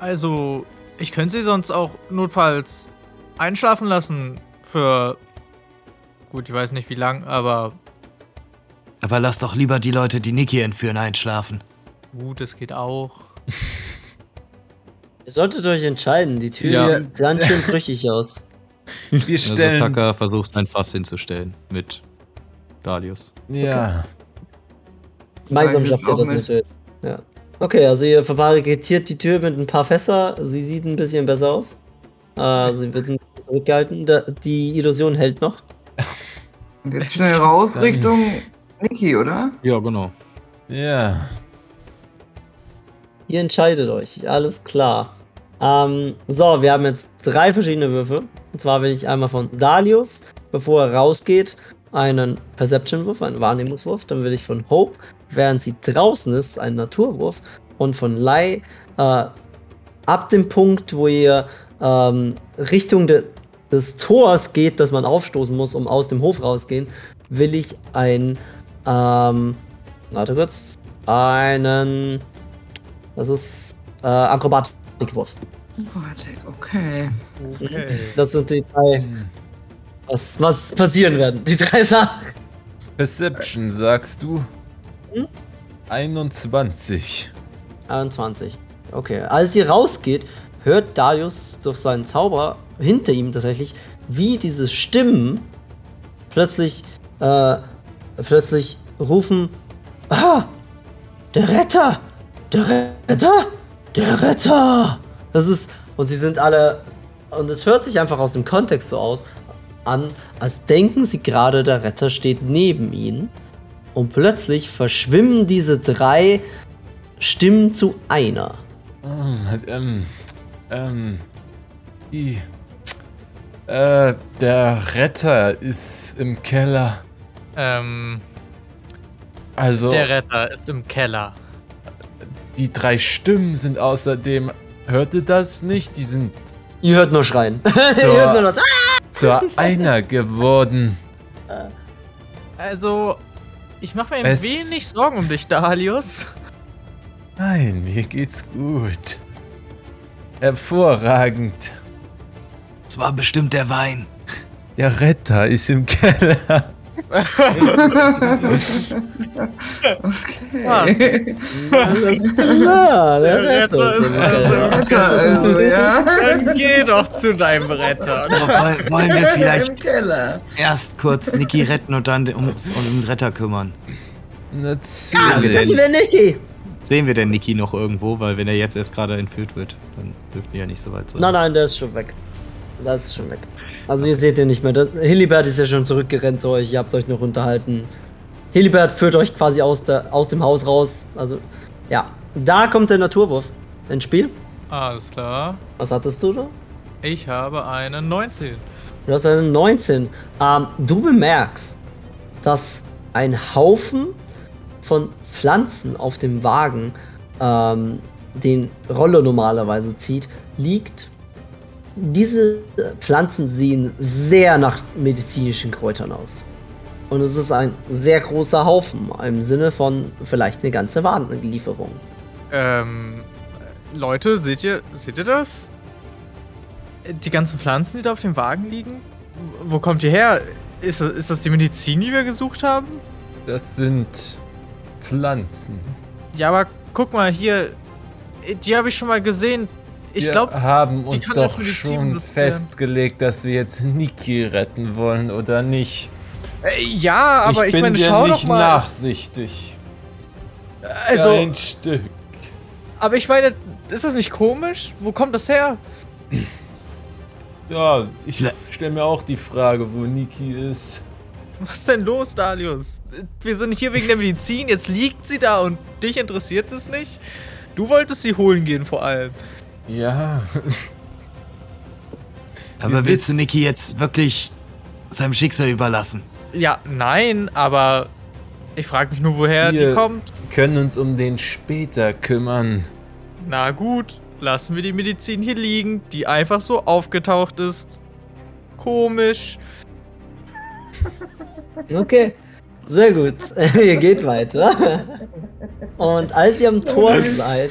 Also, ich könnte sie sonst auch notfalls einschlafen lassen für. Gut, ich weiß nicht wie lang, aber Aber lass doch lieber die Leute, die Niki entführen, einschlafen. gut, es geht auch. [LAUGHS] Ihr solltet euch entscheiden, die Tür Ja. sieht ganz schön brüchig aus. [LAUGHS] Wir Also stellen. Tucker versucht ein Fass hinzustellen mit Dalius. ja. Gemeinsam schafft ihr das mit. natürlich. Ja. Okay, also ihr verbarrikadiert die Tür mit ein paar Fässer. Sie sieht ein bisschen besser aus. Äh, sie wird ein bisschen zurückgehalten. Die Illusion hält noch. Und jetzt schnell raus Richtung Niki, oder? Ja, genau. Ja. Ihr entscheidet euch. Alles klar. Ähm, so, wir haben jetzt drei verschiedene Würfe. Und zwar will ich einmal von Dalius, bevor er rausgeht, einen Perception-Wurf, einen Wahrnehmungswurf. Dann will ich von Hope, während sie draußen ist, einen Naturwurf. Und von Lai, äh, ab dem Punkt, wo ihr ähm, Richtung de des Tors geht, das man aufstoßen muss, um aus dem Hof rausgehen, will ich ein, ähm, warte kurz, einen, das ist äh, Akrobatikwurf. Aquatic, okay. Okay. Das sind die drei was, was passieren werden. Die drei Sachen. Perception, sagst du? Hm? 21. 21. Okay. Als ihr rausgeht, hört Darius durch seinen Zauber hinter ihm tatsächlich, wie diese Stimmen plötzlich, äh, plötzlich rufen: Ah! Der Retter! Der Retter! Der Retter! Das ist. Und sie sind alle. Und es hört sich einfach aus dem Kontext so aus, an, als denken sie gerade, der Retter steht neben ihnen. Und plötzlich verschwimmen diese drei Stimmen zu einer. Ähm, ähm, ähm, die, äh, der Retter ist im Keller. Ähm, Also, der Retter ist im Keller. Die drei Stimmen sind außerdem, hört ihr das nicht? Die sind Ihr hört nur Schreien. So. [LAUGHS] ihr hört nur das. Ah! zur einer geworden. Also, ich mache mir ein Es- wenig Sorgen um dich, Dalius. Nein, mir geht's gut. Hervorragend. Es war bestimmt der Wein. Der Retter ist im Keller. Okay. Ja, der Retter ist also im Alter, also, ja. Dann geh doch zu deinem Retter. Aber woll- wollen wir vielleicht Keller. erst kurz Niki retten und dann uns um den Retter kümmern? Natürlich. Niki. Sehen wir denn Niki noch irgendwo? Weil wenn er jetzt erst gerade entführt wird, dann dürften die ja nicht so weit sein. Nein, nein, der ist schon weg. Das ist schon weg. Also ihr seht ihn nicht mehr. Das, Hilibert ist ja schon zurückgerannt zu euch. Ihr habt euch noch unterhalten. Hilibert führt euch quasi aus, der, aus dem Haus raus. Also, ja. Da kommt der Naturwurf ins Spiel. Alles klar. Was hattest du da? Ich habe eine 19. Du hast eine 19. Ähm, du bemerkst, dass ein Haufen von Pflanzen auf dem Wagen, ähm, den Rollo normalerweise zieht, liegt. Diese Pflanzen sehen sehr nach medizinischen Kräutern aus. Und es ist ein sehr großer Haufen, im Sinne von vielleicht eine ganze Warenlieferung. Ähm, Leute, seht ihr, seht ihr das? Die ganzen Pflanzen, die da auf dem Wagen liegen? Wo kommt die her? Ist, ist das die Medizin, die wir gesucht haben? Das sind Pflanzen. Ja, aber guck mal hier. Die habe ich schon mal gesehen. Ich Wir glaube, haben uns doch schon festgelegt, dass wir jetzt Niki retten wollen, oder nicht? äh, ja, aber ich, bin meine, schau nicht doch mal. nachsichtig. Also, Kein Stück. aber ich meine, ist das nicht komisch? Wo kommt das her? Ja, ich stelle mir auch die Frage, wo Niki ist. Was ist denn los, Dalius? Wir sind hier wegen der Medizin, jetzt liegt sie da und dich interessiert es nicht? Du wolltest sie holen gehen vor allem. Ja, [LAUGHS] Aber Wir willst du Niki jetzt wirklich seinem Schicksal überlassen? Ja, nein, aber ich frage mich nur, woher Wir- die kommt. können uns um den später kümmern. Na gut, lassen wir die Medizin hier liegen, die einfach so aufgetaucht ist. Komisch. Okay, sehr gut. [LAUGHS] ihr geht weiter. Und als ihr am Tor seid,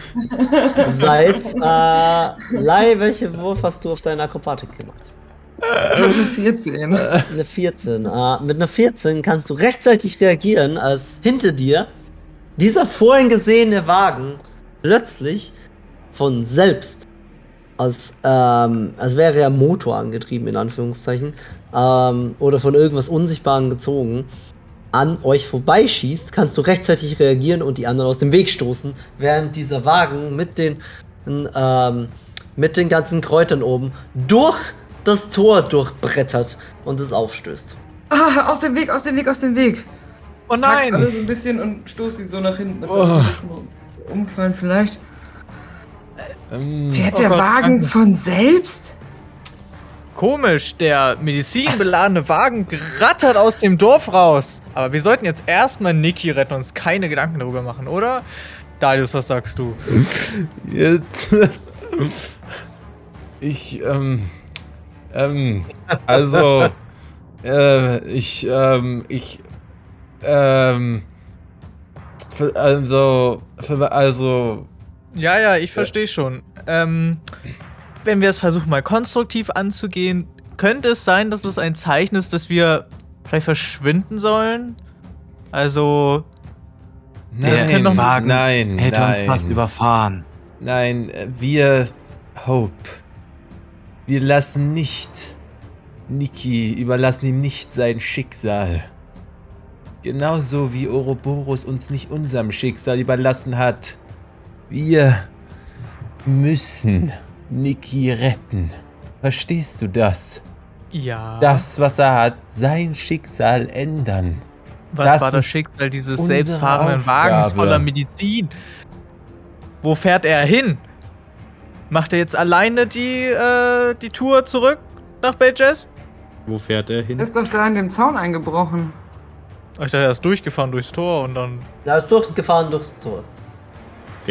seid, äh, Lai, welche Wurf hast du auf deine Akrobatik gemacht? Eine 14. Eine 14. Äh, mit einer 14 kannst du rechtzeitig reagieren, als hinter dir dieser vorhin gesehene Wagen plötzlich von selbst, als, ähm, als wäre er Motor angetrieben, in Anführungszeichen, ähm, oder von irgendwas Unsichtbarem gezogen, an euch vorbeischießt, kannst du rechtzeitig reagieren und die anderen aus dem Weg stoßen, während dieser Wagen mit den, ähm, mit den ganzen Kräutern oben durch das Tor durchbrettert und es aufstößt. Ah, aus dem Weg, aus dem Weg, aus dem Weg. Oh Packt alle nein! so ein bisschen und stoßt sie so nach hinten. Das wird ein bisschen umfallen vielleicht. Ähm, Fährt Oh der Gott, Wagen danke. von selbst? Komisch, der medizinbeladene Wagen rattert aus dem Dorf raus. Aber wir sollten jetzt erstmal Niki retten und uns keine Gedanken darüber machen, oder? Darius, was sagst du? Jetzt. Ich, ähm. Ähm. Also. äh, ich, ähm. Ich. Ähm. Also. Also. Ja, ja, ich verstehe schon. Ähm, wenn wir es versuchen, mal konstruktiv anzugehen, könnte es sein, dass es ein Zeichen ist, dass wir vielleicht verschwinden sollen? Also, können doch- Wagen nein, hätte nein. uns fast überfahren. Nein, wir, Hope, wir lassen nicht, Niki, überlassen ihm nicht sein Schicksal. Genauso wie Ouroboros uns nicht unserem Schicksal überlassen hat. Wir müssen Niki retten. Verstehst du das? ja. Das, was er hat, sein Schicksal ändern. Was das war das Schicksal dieses selbstfahrenden Aufgabe. Wagens voller Medizin? Wo fährt er hin? Macht er jetzt alleine die, äh, die Tour zurück nach Belgest? Wo fährt er hin? Er ist doch da in dem Zaun eingebrochen. Ich dachte, er ist durchgefahren durchs Tor und dann. Er ist durchgefahren durchs Tor.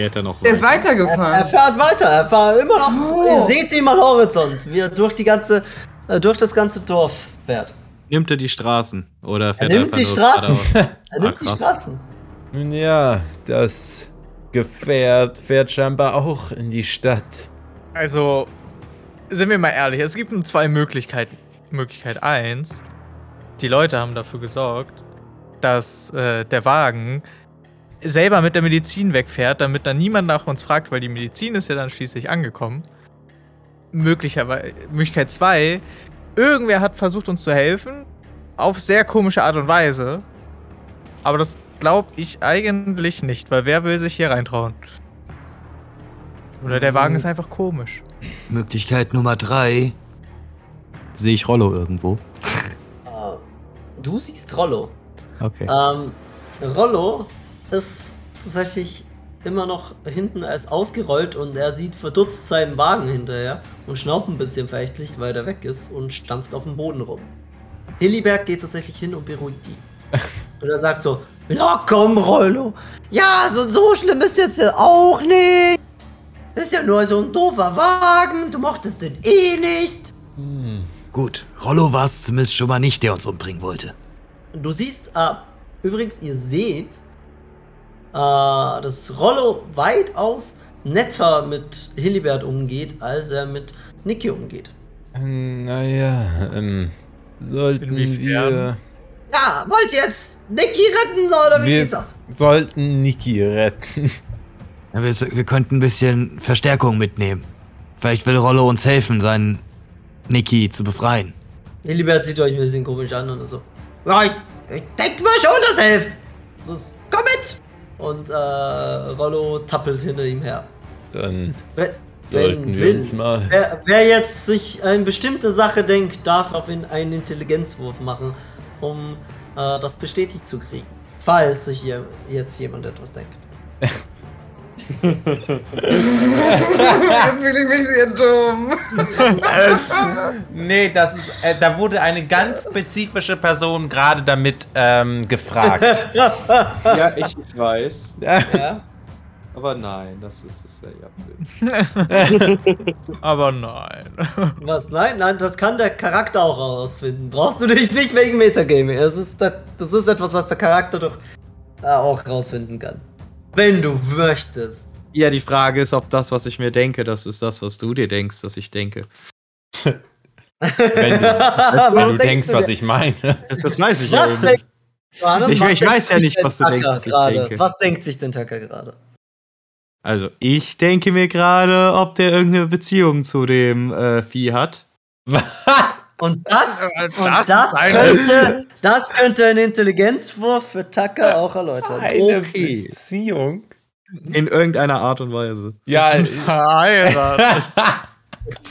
Fährt er noch Er ist weiter? Er, er weitergefahren. fährt weiter, er fährt immer noch. So. Ihr seht ihn am Horizont, wie er durch die ganze, äh, durch das ganze Dorf fährt. Nimmt er die Straßen? Oder Er fährt nimmt die Straßen. [LAUGHS] Er nimmt Ah, die. Straßen. Nun ja, das Gefährt fährt scheinbar auch in die Stadt. Also, sind wir mal ehrlich, es gibt nur zwei Möglichkeiten. Möglichkeit eins: die Leute haben dafür gesorgt, dass äh, der Wagen selber mit der Medizin wegfährt, damit dann niemand nach uns fragt, weil die Medizin ist ja dann schließlich angekommen. Möglicherweise, Möglichkeit zwei: irgendwer hat versucht, uns zu helfen, auf sehr komische Art und Weise. Aber das glaube ich eigentlich nicht, weil wer will sich hier reintrauen? Oder der Wagen ist einfach komisch. Möglichkeit Nummer drei. Sehe ich Rollo irgendwo? Äh, Du siehst Rollo. Okay. Ähm, Rollo ist tatsächlich immer noch hinten als ausgerollt und er sieht verdutzt seinen Wagen hinterher und schnaubt ein bisschen verächtlich, weil er weg ist und stampft auf dem Boden rum. Hilliberg geht tatsächlich hin und beruhigt ihn. [LAUGHS] Und er sagt so, ja komm Rollo, ja so, so schlimm ist jetzt auch nicht. Ist ja nur so ein doofer Wagen, du mochtest den eh nicht. Gut, Rollo war es zumindest schon mal nicht, der uns umbringen wollte. Du siehst, äh, übrigens, ihr seht, äh, dass Rollo weitaus netter mit Hilibert umgeht, als er mit Niki umgeht. Naja, ähm, sollten wir. Ja, wollt ihr jetzt Niki retten oder wie Wir sieht's aus? sollten Niki retten. Ja, wir, wir könnten ein bisschen Verstärkung mitnehmen. Vielleicht will Rollo uns helfen, seinen Niki zu befreien. Hilibert sieht euch ein bisschen komisch an und so. Ja, ich, ich denke mal schon, das hilft. Komm mit! Und äh, Rollo tappelt hinter ihm her. Dann Wenn, sollten wenn wir will- uns mal. Wer, wer jetzt sich eine bestimmte Sache denkt, darf auf ihn einen Intelligenzwurf machen, um äh, das bestätigt zu kriegen. Falls sich hier jetzt jemand etwas denkt. [LAUGHS] [LAUGHS] Jetzt fühle ich mich sehr dumm. Nee, das ist. Äh, da wurde eine ganz spezifische Person gerade damit ähm, gefragt. [LAUGHS] Ja, ich weiß. Ja? Aber nein, das ist das wäre ja blöd. [LAUGHS] Aber nein. Was? Nein, nein, das kann der Charakter auch herausfinden. Brauchst du dich nicht wegen Metagaming. Das ist, das, das ist etwas, was der Charakter doch äh, auch herausfinden kann. Wenn du möchtest. Ja, die Frage ist, ob das, was ich mir denke, das ist das, was du dir denkst, dass ich denke. Wenn du, [LAUGHS] Was wenn du denkst, was dir? ich meine. Das, das weiß ich Was ja Johannes, Ich- was ich weiß ja nicht, was du Tucker denkst, was denke. Was denkt sich denn Tucker gerade? Also, ich denke mir gerade, ob der irgendeine Beziehung zu dem äh, Vieh hat. Was? Und das, Äh, und das das, könnte, das könnte ein Intelligenzwurf für Tucker auch erläutern. Eine Okay. Beziehung? In irgendeiner Art und Weise. Ja. [LAUGHS] Verheiratet. [LAUGHS]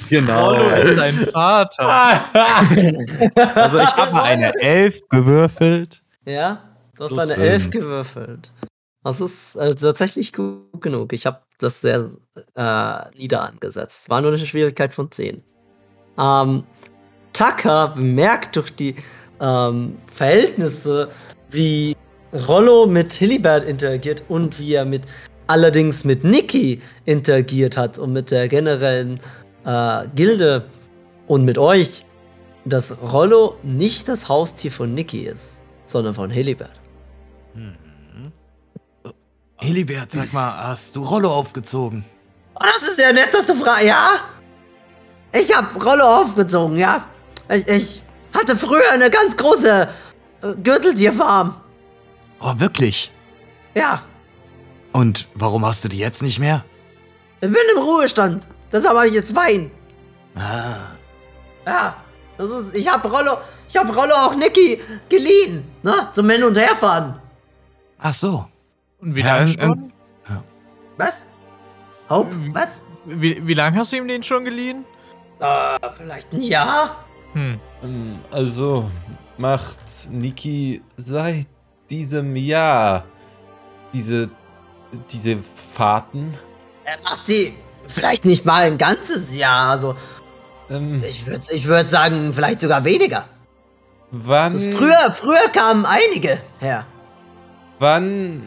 Genau. Rollo ist dein Vater. [LAUGHS] Also, ich habe eine Elf gewürfelt. Ja, du hast Plus eine fünf. 11 gewürfelt. Das ist also tatsächlich gut genug. Ich habe das sehr äh, nieder angesetzt. War nur eine Schwierigkeit von 10. Ähm, Tucker bemerkt durch die ähm, Verhältnisse, wie Rollo mit Hilibert interagiert und wie er mit allerdings mit Nikki interagiert hat und mit der generellen äh, Gilde und mit euch, dass Rollo nicht das Haustier von Nikki ist, sondern von Hilibert. Hilibert, sag mal, hast du Rollo aufgezogen? Oh, das ist ja nett, dass du fragst. Ja? Ich hab Rollo aufgezogen, ja. Ich, ich hatte früher eine ganz große äh, Gürteltierfarm. Oh, wirklich? Ja, Und warum hast du die jetzt nicht mehr? ich bin im Ruhestand. Deshalb habe ich jetzt Wein. Ah, Ja, das ist. Ich habe Rollo. Ich habe Rollo auch Nicky geliehen. Ne? Zum Hin- und Herfahren. ach so. Und wie Ja, lange schon? Was? Hope? Was? Wie, wie lange hast du ihm den schon geliehen? Äh, vielleicht ein Jahr? Hm. Ähm, Also macht Niki seit diesem Jahr diese, diese Fahrten. Er macht sie vielleicht nicht mal ein ganzes Jahr. Also, Ähm, ich würde ich würd sagen, vielleicht sogar weniger. wann, Das früher, früher kamen einige her. wann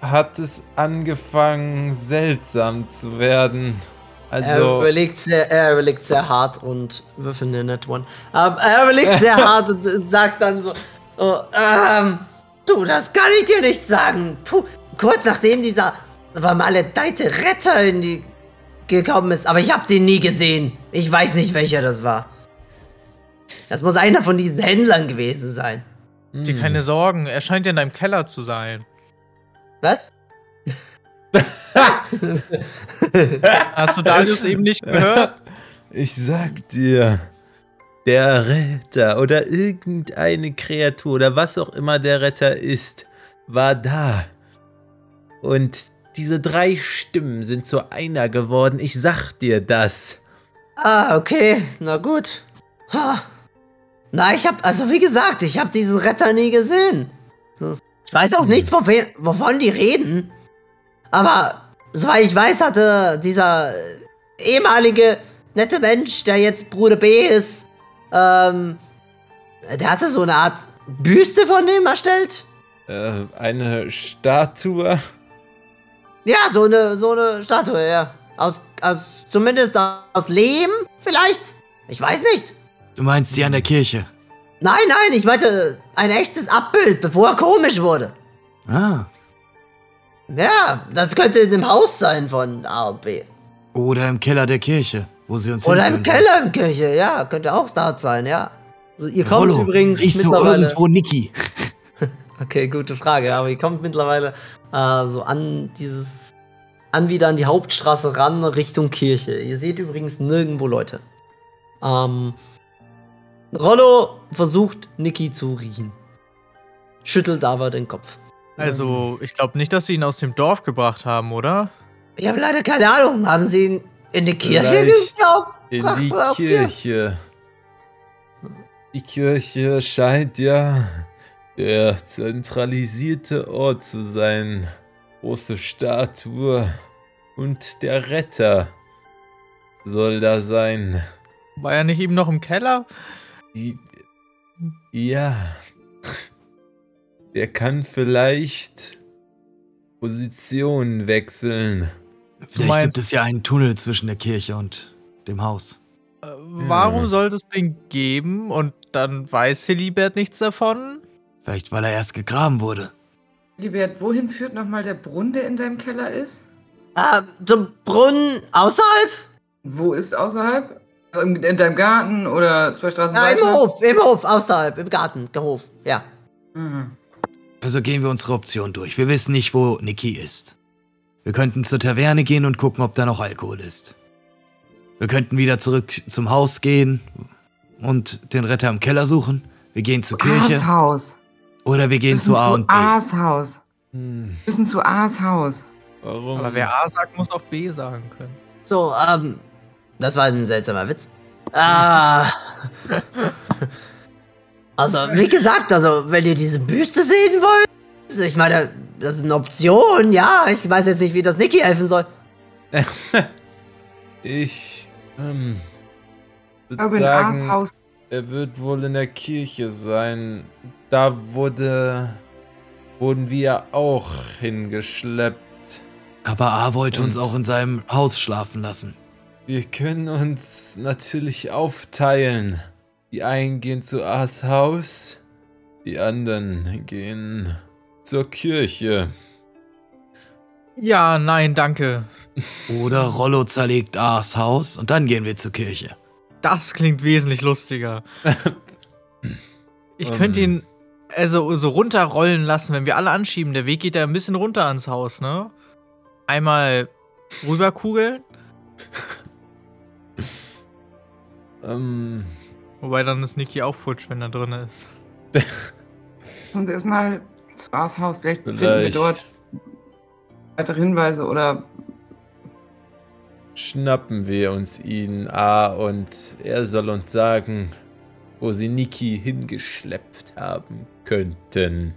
hat es angefangen, seltsam zu werden? Er Also, überlegt sehr, er überlegt sehr hart und würfelt eine Net One. Ähm, er überlegt [LAUGHS] sehr hart und sagt dann so, oh, ähm, du, das kann ich dir nicht sagen. Puh, kurz nachdem dieser vermaledeite Retter in die gekommen ist, aber ich habe den nie gesehen. Ich weiß nicht, welcher das war. Das muss einer von diesen Händlern gewesen sein. Dir keine Sorgen, er scheint in deinem Keller zu sein. Was? [LAUGHS] Hast du Darius eben nicht gehört? ich sag dir, der Retter oder irgendeine Kreatur oder was auch immer der Retter ist, war da. Und diese drei Stimmen sind zu einer geworden. Ich sag dir das. Ah, okay, na gut. Ha. Na, ich hab, also wie gesagt, ich habe diesen Retter nie gesehen. Ich weiß auch nicht, wovon die reden. Aber soweit ich weiß, hatte dieser ehemalige nette Mensch, der jetzt Bruder B ist, ähm, der hatte so eine Art Büste von dem erstellt. Äh, eine Statue. Ja, so eine, so eine Statue, ja. Aus, aus, zumindest aus Lehm, vielleicht? Ich weiß nicht. Du meinst die an der Kirche? Nein, nein, ich meinte ein echtes Abbild, bevor er komisch wurde. Ah. Ja, das könnte in dem Haus sein von A und B. Oder im Keller der Kirche, wo sie uns Oder im Keller im Kirche, ja, könnte auch dort sein, ja. Also, ihr kommt Rollo, übrigens du mittlerweile. irgendwo Niki? [LAUGHS] Okay, gute Frage, aber ihr kommt mittlerweile äh, so an dieses. an wieder an die Hauptstraße ran Richtung Kirche. Ihr seht übrigens nirgendwo Leute. Ähm. Rollo versucht Niki zu riechen. Schüttelt aber den Kopf. Also, ich glaube nicht, dass sie ihn aus dem Dorf gebracht haben, oder? Ich habe leider keine Ahnung. Haben sie ihn in die Kirche geglaubt? In die Kirche. Die Kirche scheint ja der zentralisierte Ort zu sein. Große Statue. Und der Retter soll da sein. War er nicht eben noch im Keller? Die. Ja. Der kann vielleicht Position wechseln. Vielleicht meinst- gibt es ja einen Tunnel zwischen der Kirche und dem Haus. Äh, warum sollte es den geben und dann weiß Hilibert nichts davon? Vielleicht, weil er erst gegraben wurde. Libert, wohin führt nochmal der Brunnen, der in deinem Keller ist? Ah, zum Brunnen außerhalb? Wo ist außerhalb? In, in deinem Garten oder zwei Straßen Ja, im weiter? Hof, im Hof, außerhalb, im Garten, der Hof, ja. Mhm. Also gehen wir unsere Option durch. Wir wissen nicht, wo Niki ist. Wir könnten zur Taverne gehen und gucken, ob da noch Alkohol ist. Wir könnten wieder zurück zum Haus gehen und den Retter im Keller suchen. Wir gehen zur Kirche. Aas Haus. Oder wir gehen zu A und B. Aas Haus. Hm, Müssen zu Aas Haus. warum? Aber wer A sagt, muss auch B sagen können. So, ähm, das war ein seltsamer Witz. Ah. [LAUGHS] Also, wie gesagt, also, wenn ihr diese Büste sehen wollt, also, ich meine, das ist eine Option, ja. Ich weiß jetzt nicht, wie das Niki helfen soll. [LAUGHS] Ich ähm, würde Aber in Aas sagen, Haus. er wird wohl in der Kirche sein. Da wurde wurden wir auch hingeschleppt. Aber A wollte uns Und- auch in seinem Haus schlafen lassen. Wir können uns natürlich aufteilen. Die einen gehen zu Aas Haus, die anderen gehen zur Kirche. Ja, nein, danke. Oder Rollo zerlegt A's Haus und dann gehen wir zur Kirche. Das klingt wesentlich lustiger. Ich könnte ihn also so runterrollen lassen, wenn wir alle anschieben. Der Weg geht ja ein bisschen runter ans Haus, ne? Einmal rüberkugeln, Ähm, wobei dann ist Niki auch futsch, wenn er drin ist. [LAUGHS] Lass uns erstmal das Haus. Vielleicht, finden wir vielleicht dort weitere Hinweise oder schnappen wir uns ihn, ah, und er soll uns sagen, wo sie Niki hingeschleppt haben könnten.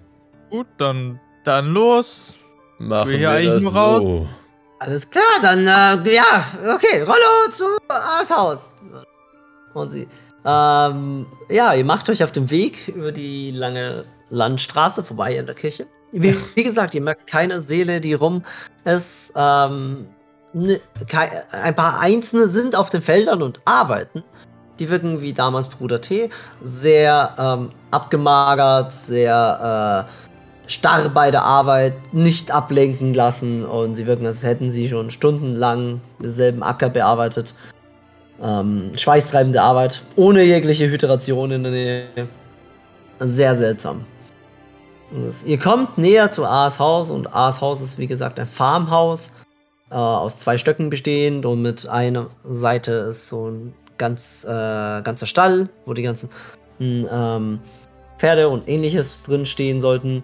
Gut, dann, dann los. Machen Wir wir das nur raus? so. Alles klar, dann, äh, ja, okay, Rollo zu Ars Haus. Und sie, ähm, ja, ihr macht euch auf den Weg über die lange Landstraße vorbei an der Kirche. Wie, wie gesagt, ihr merkt keine Seele, die rum ist. Ähm, ne, ein paar Einzelne sind auf den Feldern und arbeiten. Die wirken wie damals Bruder T. Sehr ähm, abgemagert, sehr äh, starr bei der Arbeit, nicht ablenken lassen und sie wirken, als hätten sie schon stundenlang denselben Acker bearbeitet. Ähm, schweißtreibende Arbeit, ohne jegliche Hydration in der Nähe. Sehr seltsam. Das- Ihr kommt näher zu A's Haus und A's Haus ist wie gesagt ein Farmhaus äh, aus zwei Stöcken bestehend und mit einer Seite ist so ein ganz äh, ganzer Stall, wo die ganzen ähm, Pferde und ähnliches drin stehen sollten,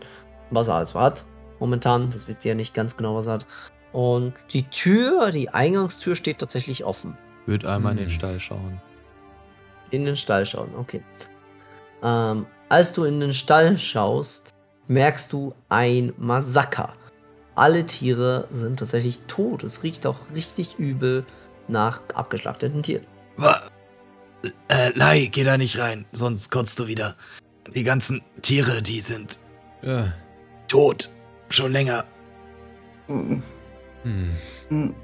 was er also hat momentan. Das wisst ihr ja nicht ganz genau, was er hat. Und die Tür, die Eingangstür steht tatsächlich offen. Würde einmal in den Hm. Stall schauen. In den Stall schauen, okay. Ähm, als du in den Stall schaust, merkst du ein Massaker. Alle Tiere sind tatsächlich tot. Es riecht auch richtig übel nach abgeschlachteten Tieren. Wa äh, Lai, geh da nicht rein, sonst kotzt du wieder. Die ganzen Tiere, die sind Ja. tot. Schon länger. hm, Hm.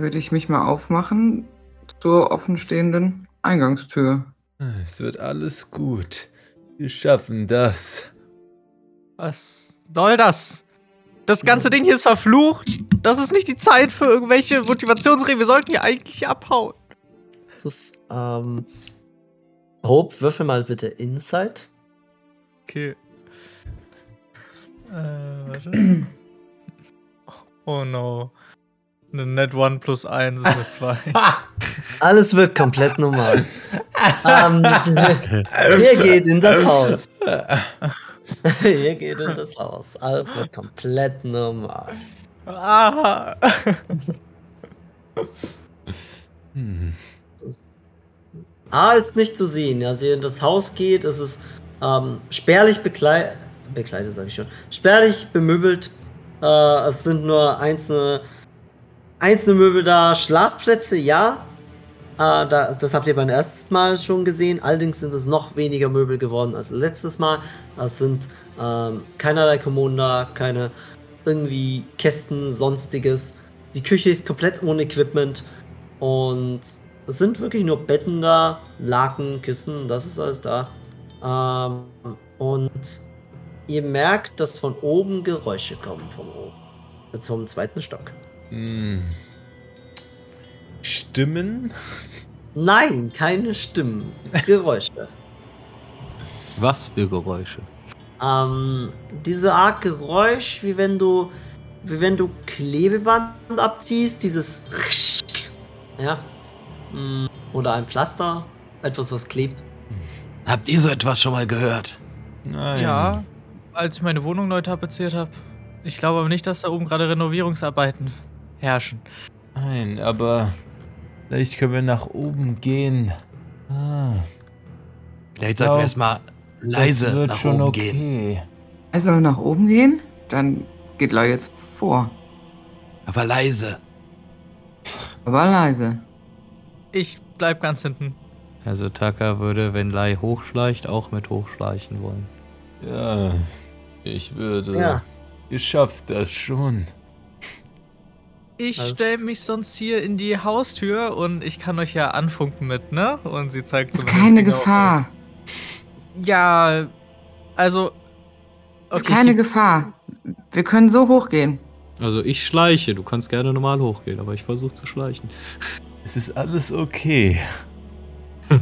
Würde ich mich mal aufmachen zur offenstehenden Eingangstür. Es wird alles gut. Wir schaffen das. Was soll das? Das ganze Ding hier ist verflucht. Das ist nicht die Zeit für irgendwelche Motivationsreden. Wir sollten hier eigentlich abhauen. Das ist, ähm. Hope, würfel mal bitte Insight. Okay. Äh, warte. [CLEARS THROAT] Oh no. Eine Net 1 plus 1 ist eine 2. [LAUGHS] Alles wirkt komplett normal. ähm, [LAUGHS] ihr geht in das Haus. [LAUGHS] ihr geht in das Haus. Alles wird komplett normal. ah. Hm. A ist nicht zu sehen. Als ihr in das Haus geht, ist es ähm, spärlich bekleidet. Bekleidet, sage ich schon. Spärlich bemöbelt. Äh, es sind nur einzelne, einzelne Möbel da. Schlafplätze, ja. Äh, da, das habt ihr beim ersten Mal schon gesehen. Allerdings sind es noch weniger Möbel geworden als letztes Mal. Es sind ähm, keinerlei Kommoden da, keine irgendwie Kästen, sonstiges. Die Küche ist komplett ohne Equipment. Und es sind wirklich nur Betten da, Laken, Kissen, das ist alles da. Ähm, und ihr merkt, dass von oben Geräusche kommen, von oben. Jetzt vom zweiten Stock. Stimmen? Nein, keine Stimmen. Geräusche. Was für Geräusche? ähm, diese Art Geräusch, wie wenn du, wie wenn du Klebeband abziehst, dieses ja, Mm, oder ein Pflaster, etwas, was klebt. Habt ihr so etwas schon mal gehört? Nein. Ja, als ich meine Wohnung neu tapeziert habe. Ich glaube aber nicht, dass da oben gerade Renovierungsarbeiten herrschen. Nein, aber vielleicht können wir nach oben gehen. Ah, Vielleicht sollten wir erstmal leise das wird nach schon oben okay. gehen. Er soll nach oben gehen? Dann geht Lai jetzt vor. Aber leise. Aber leise. Ich bleib ganz hinten. Also Taka würde, wenn Lai hochschleicht, auch mit hochschleichen wollen. Ja, ich würde. Ja. Ihr schafft das schon. Ich stelle mich sonst hier in die Haustür und ich kann euch ja anfunken mit, ne? Und sie zeigt Ist keine Finger auf Gefahr. euch. Ja, also. Ist okay, keine ich- Gefahr. Wir können so hochgehen. Also ich schleiche, du kannst gerne normal hochgehen, aber ich versuche zu schleichen. Es ist alles okay.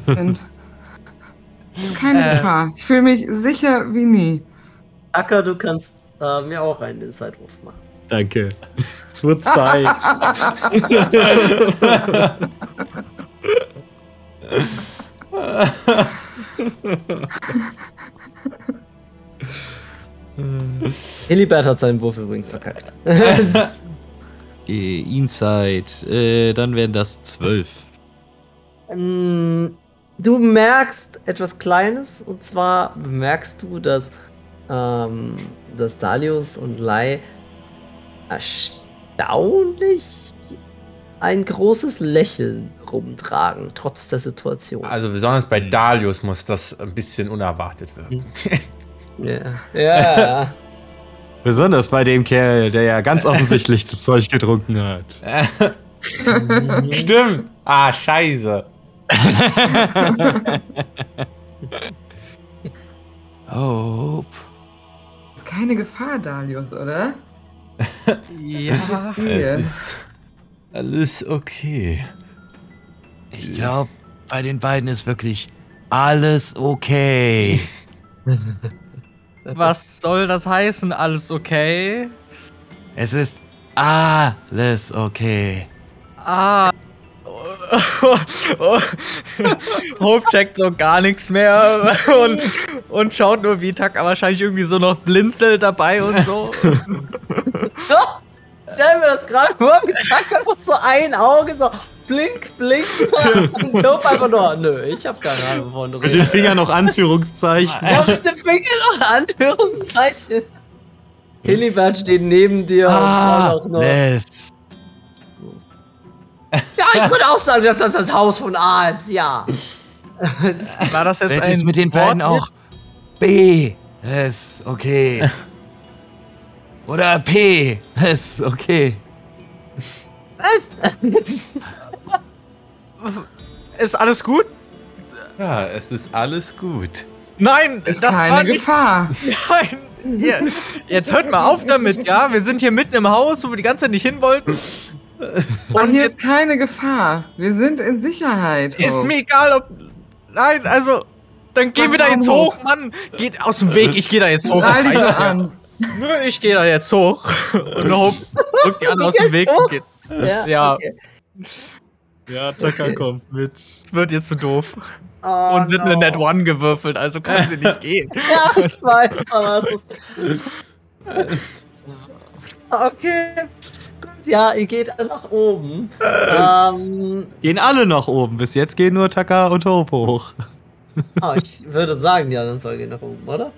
sind. Keine Äh. Gefahr. Ich fühle mich sicher wie nie. Acker, du kannst äh, mir auch einen Inside-Wurf machen. Danke. Es wird Zeit. Hilibert hat seinen Wurf übrigens verkackt. [LAUGHS] Äh, Inside. Äh, dann wären das zwölf. Ähm, du merkst etwas Kleines und zwar bemerkst du, dass, ähm, dass Dalius und Lai erstaunlich ein großes Lächeln rumtragen, trotz der Situation. Also besonders bei Dalius muss das ein bisschen unerwartet wirken. [LAUGHS] ja. ja. [LAUGHS] Besonders bei dem Kerl, der ja ganz offensichtlich das Zeug getrunken hat. [LAUGHS] Stimmt. Ah, scheiße. Hope. Ist keine Gefahr, Dalius, oder? Ja. Es ist alles okay. Ich glaube, bei den beiden ist wirklich alles okay. [LAUGHS] Was soll das heißen? Alles okay? Es ist alles okay. Ah. [LAUGHS] Hope checkt so gar nichts mehr und, und schaut nur, wie Taka wahrscheinlich irgendwie so noch blinzelt dabei und so. [LAUGHS] Stell mir das gerade vor, mit Tucker muss so ein Auge so blink, blink und Dope einfach nur, nö, ich hab keine Ahnung, wovon du Mit den redest. Fingern noch Anführungszeichen. Ja, mit dem Finger noch Anführungszeichen. Hilibert steht neben dir und schaut auch noch. Alles. Ja, ich würde auch sagen, dass das das Haus von A ist, ja. [LAUGHS] War das jetzt Vielleicht ein ist mit den beiden auch B. Ist okay. [LAUGHS] Oder P. Ist okay. Was? [LAUGHS] Ist alles gut? Ja, es ist alles gut. Nein, Ist das keine war nicht. Gefahr. Nein. Hier, jetzt hört mal auf damit, ja? Wir sind hier mitten im Haus, wo wir die ganze Zeit nicht hin wollten. Und hier ist keine Gefahr. Wir sind in Sicherheit. Ist Hope. mir egal, ob. Nein, also. Dann gehen wir da jetzt hoch. hoch, Mann. Geht aus dem Weg, ich gehe da jetzt hoch. Strahl dich so an. Nö, Ich gehe da jetzt hoch. Und Hope drückt die an Du aus dem Weg hoch? und geht. Ja. okay. Ja, Tucker kommt mit. Es wird jetzt zu doof. Oh, und sind no. eine Net One gewürfelt, also kann sie nicht gehen. [LAUGHS] Ja, ich weiß, aber es ist. [LAUGHS] Okay. Ja, ihr geht alle nach oben. ähm, Gehen alle nach oben. Bis jetzt gehen nur Tucker und Hope hoch. [LAUGHS] ah, ich würde sagen, die anderen zwei gehen nach oben, oder?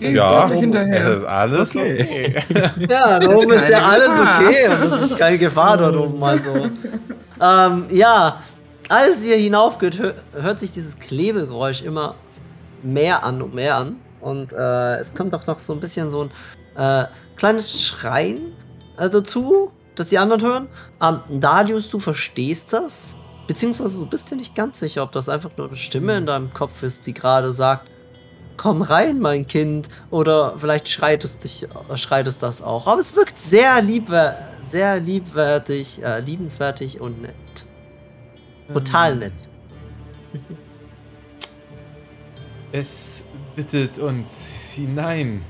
Ja, Geht hinterher. es ist alles okay. [LAUGHS] [LAUGHS] Ja, da oben ist ja alles Gefahr. okay und es ist keine Gefahr dort oben, also. ähm, ja, als ihr hinaufgeht, hö hört sich dieses Klebegeräusch immer mehr an und mehr an. Und äh, es kommt auch noch so ein bisschen so ein äh, kleines Schreien dazu, das die anderen hören. Ähm, Darius, du verstehst das. Beziehungsweise du bist dir nicht ganz sicher, ob das einfach nur eine Stimme in deinem Kopf ist, die gerade sagt, komm rein, mein Kind. Oder vielleicht schreit es dich, äh, schreit es das auch. Aber es wirkt sehr liebwer sehr liebwertig, äh, liebenswertig und nett. Total nett. Es bittet uns hinein.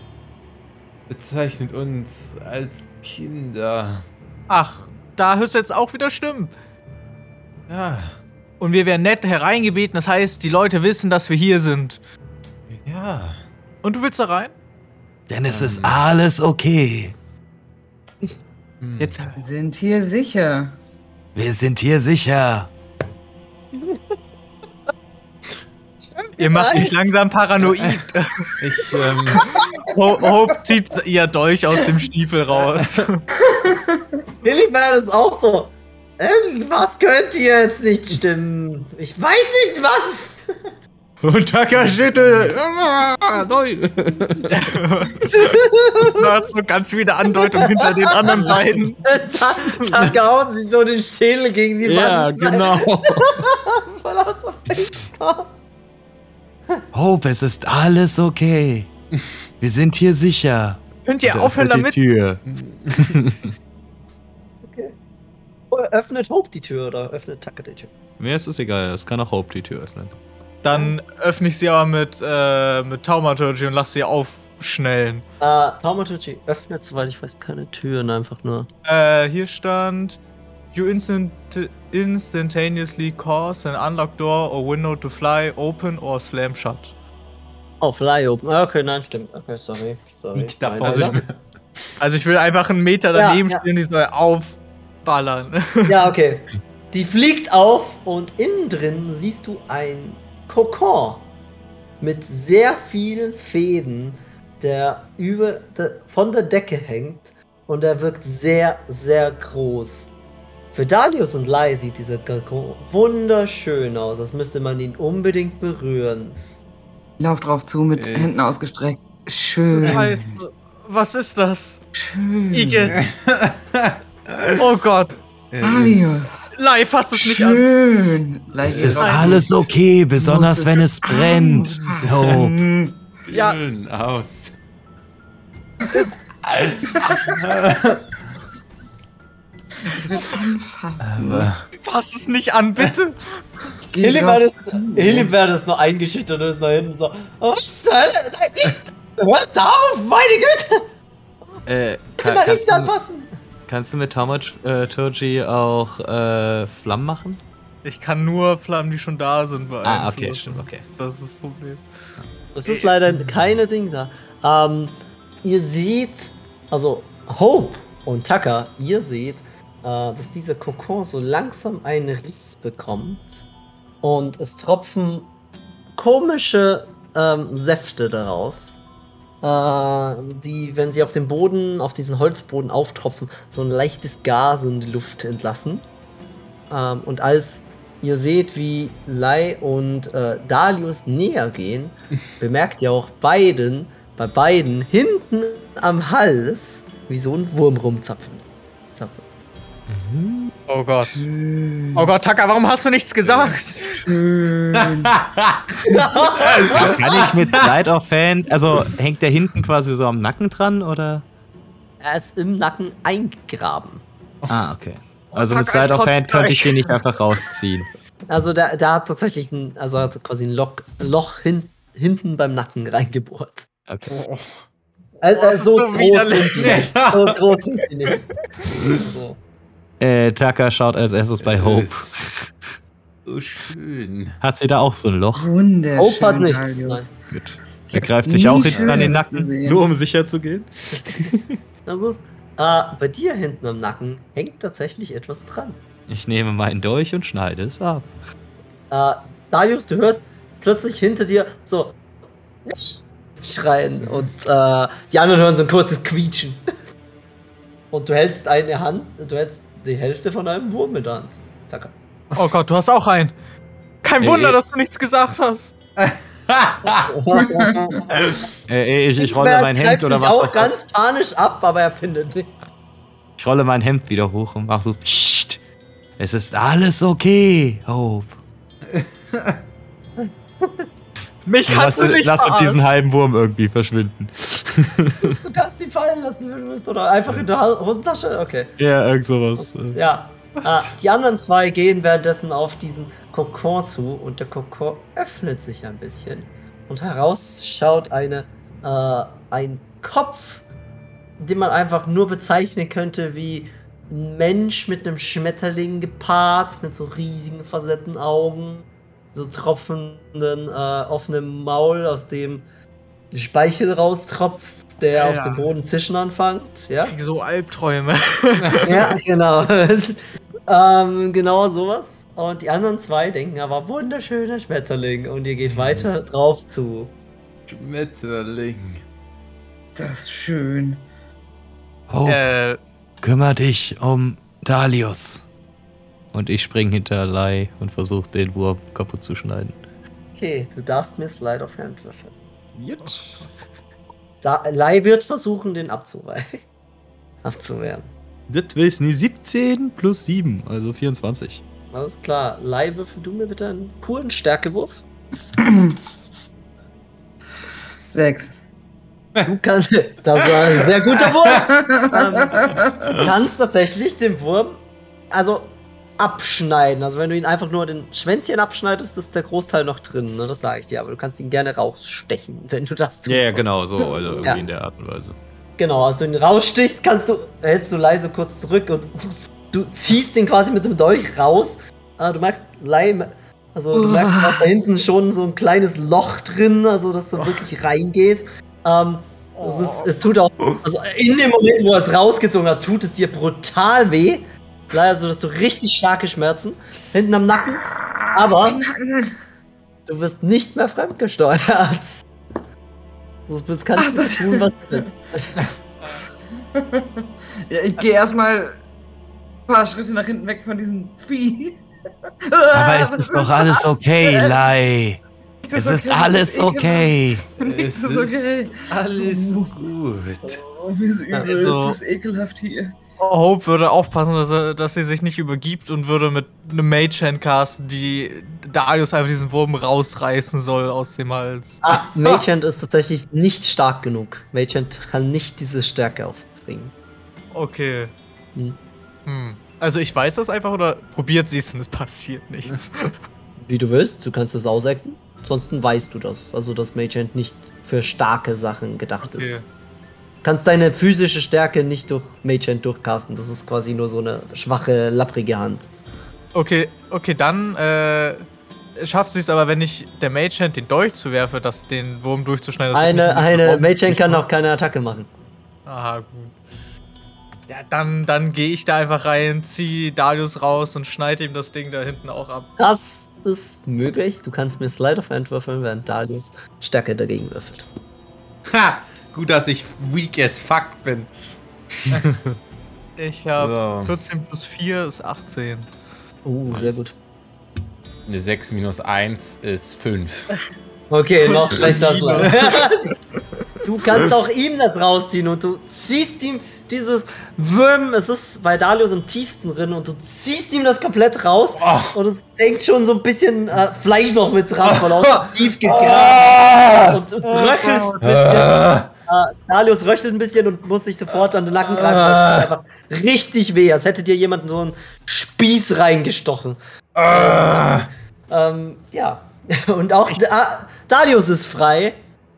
Bezeichnet uns als Kinder. Ach, da hörst du jetzt auch wieder Stimmen. Ja, Und wir werden nett hereingebeten, das heißt, die Leute wissen, dass wir hier sind. ja. Und du willst da rein? Denn es ist alles okay. Jetzt. Wir sind hier sicher. Wir sind hier sicher. [LAUGHS] Ihr macht mich langsam paranoid. [LAUGHS] Ich, ähm, Ho Hope zieht ihr Dolch aus dem Stiefel raus. Lillibert ist auch so. Irgendwas könnte hier jetzt nicht stimmen. Ich weiß nicht was. Und schüttelt. Neu. Du hast so ganz viele Andeutungen hinter den anderen beiden. da, da gehauen sie so den Schädel gegen die Ja, Wand. genau. [LAUGHS] Voll Facepalm. Hope, es ist alles okay. Wir sind hier sicher. Könnt ihr aufhören damit? die Tür. Oh, öffnet Hope die Tür oder öffnet Tucker die Tür? Mir ist es egal, es kann auch Hope die Tür öffnen. Dann öffne ich sie aber mit, äh, mit Taumaturgy und lass sie aufschnellen. Äh, Taumaturgy öffnet, soweit ich weiß, keine Türen, einfach nur. Äh, hier stand. You instant instantaneously cause an unlocked door or window to fly open or slam shut. Oh, Fly Open. Ah, Okay, nein, stimmt. Okay, sorry. sorry. Liegt da Mein vorne. Fehler. Also ich will einfach einen Meter Ja, daneben ja. stehen, die soll aufballern. [LAUGHS] Ja, okay. Die fliegt auf und innen drin siehst du ein Kokon mit sehr vielen Fäden, der über der, von der Decke hängt und er wirkt sehr, sehr groß. Für Dalius und Lai sieht dieser Kokon wunderschön aus, als müsste man ihn unbedingt berühren. Lauf drauf zu mit Ist- Händen ausgestreckt. Schön. Scheiße. Was ist das? Schön. Igitt. [LAUGHS] Oh Gott. Dalius. Lai, fass es nicht an. Schön. Es ist alles okay, besonders wenn es brennt. Hope. Ja. Schön aus. [LAUGHS] Anfassen. Fass es nicht an, bitte. Drauf ist, zu. Hilibert ist nur eingeschüchtert und ist noch hinten so. Oh, Hölle? Nein, nicht! Hört auf, meine Güte! Äh, Kann kannst, nicht du, anfassen! kannst du mit Taumaturgy auch äh, Flammen machen? Ich kann nur Flammen, die schon da sind, Ah, okay, stimmt, okay. Das ist das Problem. Es ist leider keine Ding da. Ähm, ihr seht, also Hope und Tucker, ihr seht, äh, dass dieser Kokon so langsam einen Riss bekommt und es tropfen komische ähm, Säfte daraus, äh, die, wenn sie auf den Boden, auf diesen Holzboden auftropfen, so ein leichtes Gas in die Luft entlassen. Ähm, und als ihr seht, wie Lai und äh, Dalius näher gehen, [LAUGHS] bemerkt ihr auch beiden, bei beiden hinten am Hals, wie so ein Wurm rumzapfen. Oh Gott. Oh Gott, Taka, warum hast du nichts gesagt? Schön. [LAUGHS] Kann ich mit Slide of Hand, also hängt der hinten quasi so am Nacken dran oder? Er ist im Nacken eingegraben. Ah, okay. Also mit Slide of Hand könnte ich den nicht einfach rausziehen. Also der, der hat tatsächlich ein, also hat quasi ein Loch, Loch hin, hinten beim Nacken reingebohrt. Okay. Also, das äh, ist so, so groß sind die nicht. So groß sind die nicht. [LAUGHS] So. Äh, Taka schaut als erstes bei Hope. [LAUGHS] So schön. Hat sie da auch so ein Loch? Wunderschön. Hope hat nichts. Gut. Er greift sich auch hinten an den Nacken, gesehen. nur um sicher zu gehen. [LAUGHS] Das ist, äh, bei dir hinten am Nacken hängt tatsächlich etwas dran. Ich nehme meinen Dolch und schneide es ab. Äh, Darius, du hörst plötzlich hinter dir so schreien und äh, die anderen hören so ein kurzes Quietschen. [LAUGHS] Und du hältst eine Hand, du hältst die Hälfte von einem Wurm in der Hand. Taka. Oh Gott, du hast auch einen. Kein Ey, Wunder, ey. dass du nichts gesagt hast. [LAUGHS] Äh, ich, ich rolle mein Hemd oder mach auch ganz panisch ab, aber er findet nichts. Ich rolle mein Hemd wieder hoch und mach so. Psst. Es ist alles okay, Hope. [LAUGHS] Mich kannst Lass, du nicht lass verarschen. diesen halben Wurm irgendwie verschwinden. Du kannst ihn fallen lassen, wenn du willst, oder einfach in der Hosentasche. Okay. Ja, irgend sowas. Ja. Ah, die anderen zwei gehen währenddessen auf diesen Kokon zu und der Kokon öffnet sich ein bisschen. Und heraus schaut eine, äh, ein Kopf, den man einfach nur bezeichnen könnte wie ein Mensch mit einem Schmetterling gepaart, mit so riesigen facetten Augen, so tropfenden, äh, offenem Maul, aus dem Speichel raustropft, der Ja. auf dem Boden zischen anfängt. Ja? Ich krieg so Albträume. [LAUGHS] Ja, genau. [LAUGHS] ähm, genau sowas. Und die anderen zwei denken aber wunderschöner Schmetterling und ihr geht weiter drauf zu. Schmetterling. Das ist schön. Hope, äh, kümmer dich um Dalius. Und ich spring hinter Lai und versuche den Wurm kaputt zu schneiden. Okay, du darfst mir Slide of Hand würfeln. Da, Lai wird versuchen, den [LAUGHS] abzuwehren. abzuwehren. Das ist nie 17 plus 7, also 24. Alles klar. Lai, würfel du mir bitte einen puren Stärkewurf. [CLEARS THROAT] Sechs. Du kannst. Das war ein sehr guter Wurf. [LAUGHS] ähm, du kannst tatsächlich den Wurm. Also, abschneiden. Also wenn du ihn einfach nur den Schwänzchen abschneidest, ist der Großteil noch drin, ne? das sage ich dir. Aber du kannst ihn gerne rausstechen, [LAUGHS] wenn du das tust. Ja, ja, genau, so, also [LAUGHS] irgendwie Ja. in der Art und Weise. Genau, als du ihn rausstichst, kannst du, hältst du leise kurz zurück und du ziehst den quasi mit dem Dolch raus. Äh, du merkst, Leim, also du merkst auch da hinten schon so ein kleines Loch drin, also dass so wirklich reingeht. Ähm, es, ist, es tut auch, also in dem Moment, wo er es rausgezogen hat, tut es dir brutal weh. Leider, also dass du richtig starke Schmerzen hinten am Nacken. Aber du wirst nicht mehr fremdgesteuert. Du bist, kannst Ach, das- tun, was du willst. [LAUGHS] Ja, ich gehe erstmal ein paar Schritte nach hinten weg von diesem Vieh. [LAUGHS] Aber es ist doch alles okay, [LAUGHS] Lai. Es ist alles okay. Es ist okay. ist alles gut. Oh, wie so übel Also- ist das ekelhaft hier. Hope würde aufpassen, dass, er, dass sie sich nicht übergibt und würde mit einem Mage-Hand casten, die Darius einfach diesen Wurm rausreißen soll aus dem Hals. Ah, Magehand ist tatsächlich nicht stark genug. Magehand kann nicht diese Stärke aufbringen. Okay. Hm. Hm. Also ich weiß das einfach oder probiert sie es und es passiert nichts. [LAUGHS] Wie du willst, du kannst das ausecken. Ansonsten weißt du das. Also, dass Magehand nicht für starke Sachen gedacht Okay. ist. Du kannst deine physische Stärke nicht durch Magehand durchcasten. Das ist quasi nur so eine schwache, lapprige Hand. Okay, okay, dann äh, schafft sie es aber, wenn ich der Mage-Hand den Dolch zuwerfe, das, den Wurm durchzuschneiden. Eine, eine Raum- Magehand kann noch keine Attacke machen. Aha, gut. Ja, dann, dann gehe ich da einfach rein, zieh Darius raus und schneide ihm das Ding da hinten auch ab. Das ist möglich. Du kannst mir Slide of Hand würfeln, während Darius Stärke dagegen würfelt. Ha! Gut, dass ich weak as fuck bin. Ich habe So. 14 plus 4 ist 18. Uh, sehr gut. Eine 6 minus 1 ist 5. Okay, noch schlechter. [LAUGHS] Du kannst auch ihm das rausziehen und du ziehst ihm dieses Würm, es ist bei Dalius im tiefsten drin und du ziehst ihm das komplett raus Oh. und es hängt schon so ein bisschen äh, Fleisch noch mit dran von außen [LAUGHS] tief gegraben und, und röchelst ein bisschen. Dalius röchelt ein bisschen und muss sich sofort an den Nacken greifen. Das tut einfach richtig weh, als hätte dir jemand so einen Spieß reingestochen. Ähm, ja. [LAUGHS] Und auch da Darius ist frei.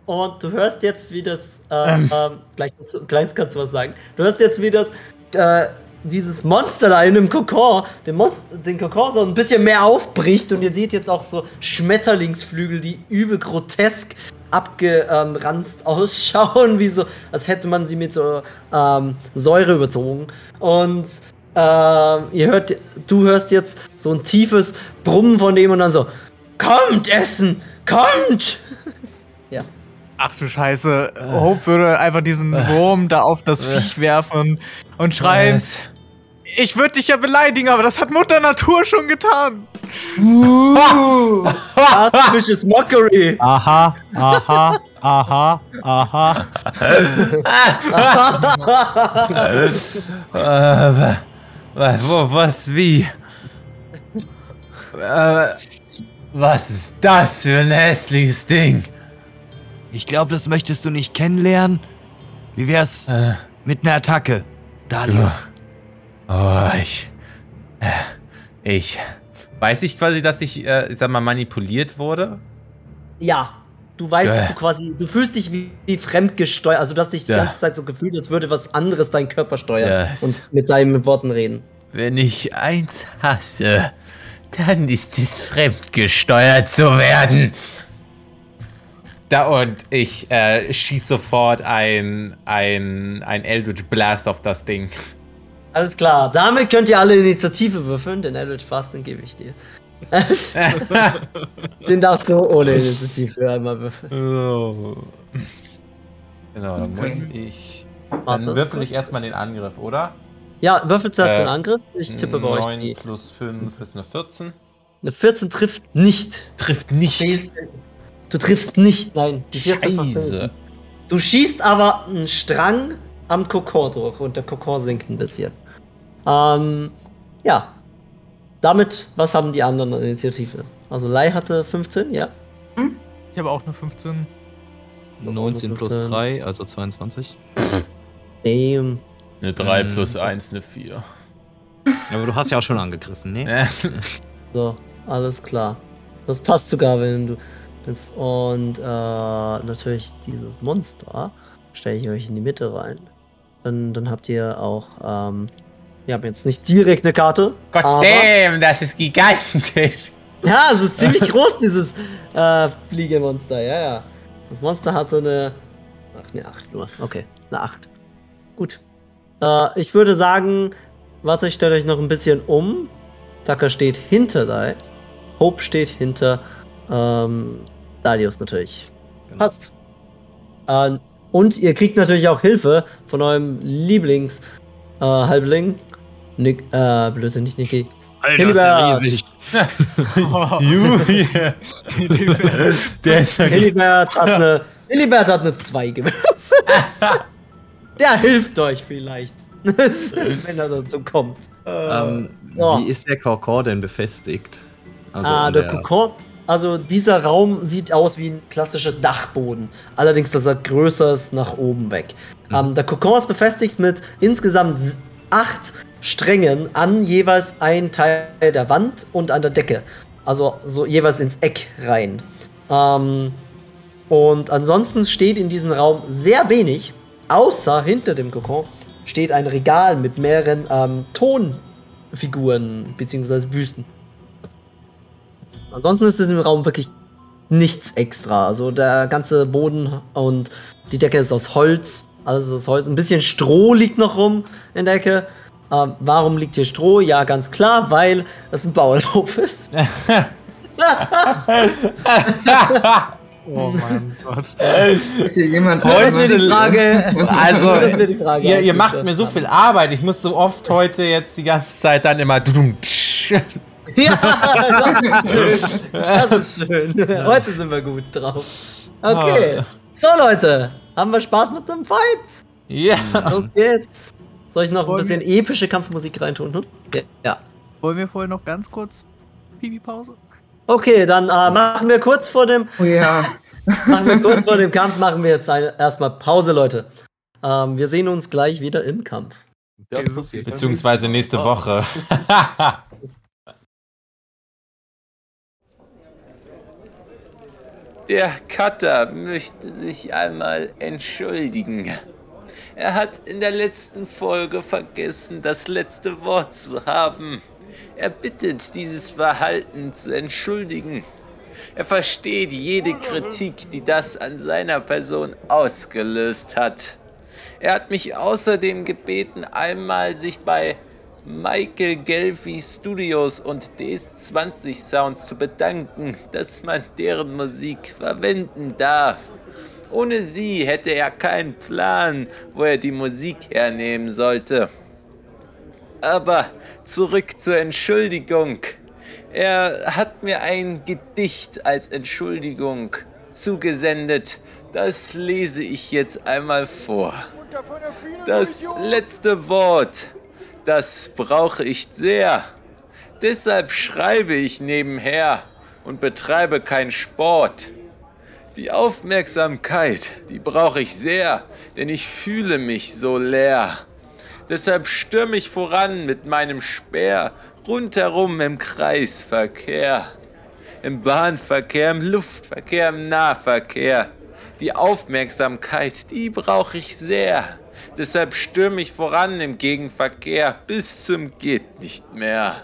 Und du hörst jetzt, wie das. Äh, ähm, gleich, gleich kannst du was sagen. Du hörst jetzt, wie das. Äh, dieses Monster da in dem Kokon, den, Monster, den Kokon so ein bisschen mehr aufbricht und ihr seht jetzt auch so Schmetterlingsflügel, die übel grotesk abgeranzt [LAUGHS] ausschauen, wie so, als hätte man sie mit so ähm, Säure überzogen. Und ähm, ihr hört, du hörst jetzt so ein tiefes Brummen von dem und dann so, kommt Essen, kommt! [LAUGHS] ja. Ach du Scheiße. Hope würde einfach diesen Wurm da auf das [LAUGHS] Viech werfen und schreien? Ich würde dich ja beleidigen, aber das hat Mutter Natur schon getan. Artificial Mockery! Aha, aha, aha, aha. Äh, wo, was, wie? Äh, was ist das für ein hässliches Ding? Ich glaube, das möchtest du nicht kennenlernen. Wie wär's Äh, mit einer Attacke, Darius? Oh, ich. äh, Ich. Weiß ich quasi, dass ich, äh, ich sag mal, manipuliert wurde? Ja, du weißt, dass Äh. du quasi, du fühlst dich wie, wie fremdgesteuert, also du hast dich die ganze Zeit so gefühlt, als würde was anderes deinen Körper steuern Das- und mit deinen Worten reden. Wenn ich eins hasse, dann ist es fremdgesteuert zu werden. Da und ich äh, schieß sofort ein, ein, ein Eldritch Blast auf das Ding. Alles klar, damit könnt ihr alle Initiative würfeln, den Eldritch Pass, den gebe ich dir. [LAUGHS] den darfst du ohne Initiative einmal würfeln. So. Genau, dann muss ich. Dann würfel ich erstmal den Angriff, oder? Ja, würfel zuerst Äh, den Angriff. Ich tippe bei euch 9 die. plus 5 ist eine 14. Eine 14 trifft nicht. Trifft nicht. Du triffst nicht, nein. Die 14 Scheiße. Du schießt aber einen Strang am Kokor durch und der Kokor sinkt ein bisschen. Ähm, ja. Damit, was haben die anderen an Initiative? Also Lai hatte 15, ja. Ich habe auch eine 15. 19 plus 3, also 22. Damn. Eine 3 Ähm. plus 1, eine 4. Aber du hast ja auch schon angegriffen, ne? [LAUGHS] So, alles klar. Das passt sogar, wenn du. Das, und äh, natürlich dieses Monster stelle ich euch in die Mitte rein. Dann, dann habt ihr auch. Ähm, wir haben jetzt nicht direkt eine Karte. Gott aber, damn, das ist gigantisch. [LAUGHS] Ja, es ist ziemlich groß, dieses äh, Fliegemonster. Ja, ja. Das Monster hatte eine. Ach, eine 8 nur. Okay, eine 8. Gut. Äh, ich würde sagen, warte, ich stelle euch noch ein bisschen um. Tucker steht hinter da. Hope steht hinter ähm, Dalius natürlich. Passt. Ähm, und ihr kriegt natürlich auch Hilfe von eurem Lieblings äh, Halbling. Nick, äh, Blödsinn, nicht Niki. Alter, Hilbert. [LAUGHS] [LAUGHS] Julia. Der ist ja Hilibert hat eine. Hilibert hat eine 2 gewürfelt. [LAUGHS] Der hilft euch vielleicht. wenn er dazu kommt. Ähm, Oh. Wie ist der Korkor denn befestigt? Also ah, an der Kokon. Also dieser Raum sieht aus wie ein klassischer Dachboden. Allerdings, dass er größer ist nach oben weg. Ähm, der Kokon ist befestigt mit insgesamt acht Strängen an jeweils ein Teil der Wand und an der Decke. Also so jeweils ins Eck rein. Ähm, und ansonsten steht in diesem Raum sehr wenig, außer hinter dem Kokon steht ein Regal mit mehreren ähm, Tonfiguren bzw. Büsten. Ansonsten ist es im Raum wirklich nichts extra. Also der ganze Boden und die Decke ist aus Holz. Alles aus Holz. Ein bisschen Stroh liegt noch rum in der Ecke. Ähm, warum liegt hier Stroh? Ja, ganz klar, weil es ein Bauernhof ist. [LAUGHS] Oh mein Gott. Bitte jemand Heute ist mir die Frage. Also, mir die Frage. ihr, ihr macht mir so viel Arbeit. Ich muss so oft heute jetzt die ganze Zeit dann immer. Ja, [LAUGHS] das ist schön. [LAUGHS] Das ist schön. Heute sind wir gut drauf. Okay. So, Leute. Haben wir Spaß mit dem Fight? Ja. Los geht's. Soll ich noch ein bisschen epische Kampfmusik reintun? Hm? Ja. ja. Wollen wir vorher noch ganz kurz Pipi-Pause? Okay, dann äh, machen wir kurz vor dem Oh ja. [LAUGHS] machen wir kurz vor dem Kampf machen wir jetzt eine, erstmal Pause, Leute. Ähm, wir sehen uns gleich wieder im Kampf. Das passiert. Beziehungsweise nächste Woche. Der Cutter möchte sich einmal entschuldigen. Er hat in der letzten Folge vergessen, das letzte Wort zu haben. Er bittet, dieses Verhalten zu entschuldigen. Er versteht jede Kritik, die das an seiner Person ausgelöst hat. Er hat mich außerdem gebeten, einmal sich bei Michael Gelfi Studios und DS20 Sounds zu bedanken, dass man deren Musik verwenden darf. Ohne sie hätte er keinen Plan, wo er die Musik hernehmen sollte. Aber zurück zur Entschuldigung. Er hat mir ein Gedicht als Entschuldigung zugesendet. Das lese ich jetzt einmal vor. Das letzte Wort, das brauche ich sehr. Deshalb schreibe ich nebenher und betreibe keinen Sport. Die Aufmerksamkeit, die brauche ich sehr, denn ich fühle mich so leer. Deshalb stürme ich voran mit meinem Speer rundherum im Kreisverkehr. Im Bahnverkehr, im Luftverkehr, im Nahverkehr. Die Aufmerksamkeit, die brauche ich sehr. Deshalb stürme ich voran im Gegenverkehr bis zum geht nicht mehr.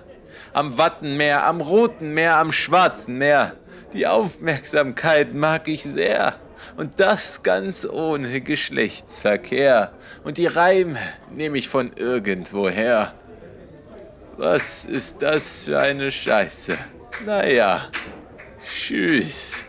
Am Wattenmeer, am Roten Meer, am Schwarzen Meer. Die Aufmerksamkeit mag ich sehr. Und das ganz ohne Geschlechtsverkehr. Und die Reime nehme ich von irgendwoher. Was ist das für eine Scheiße? Naja, tschüss.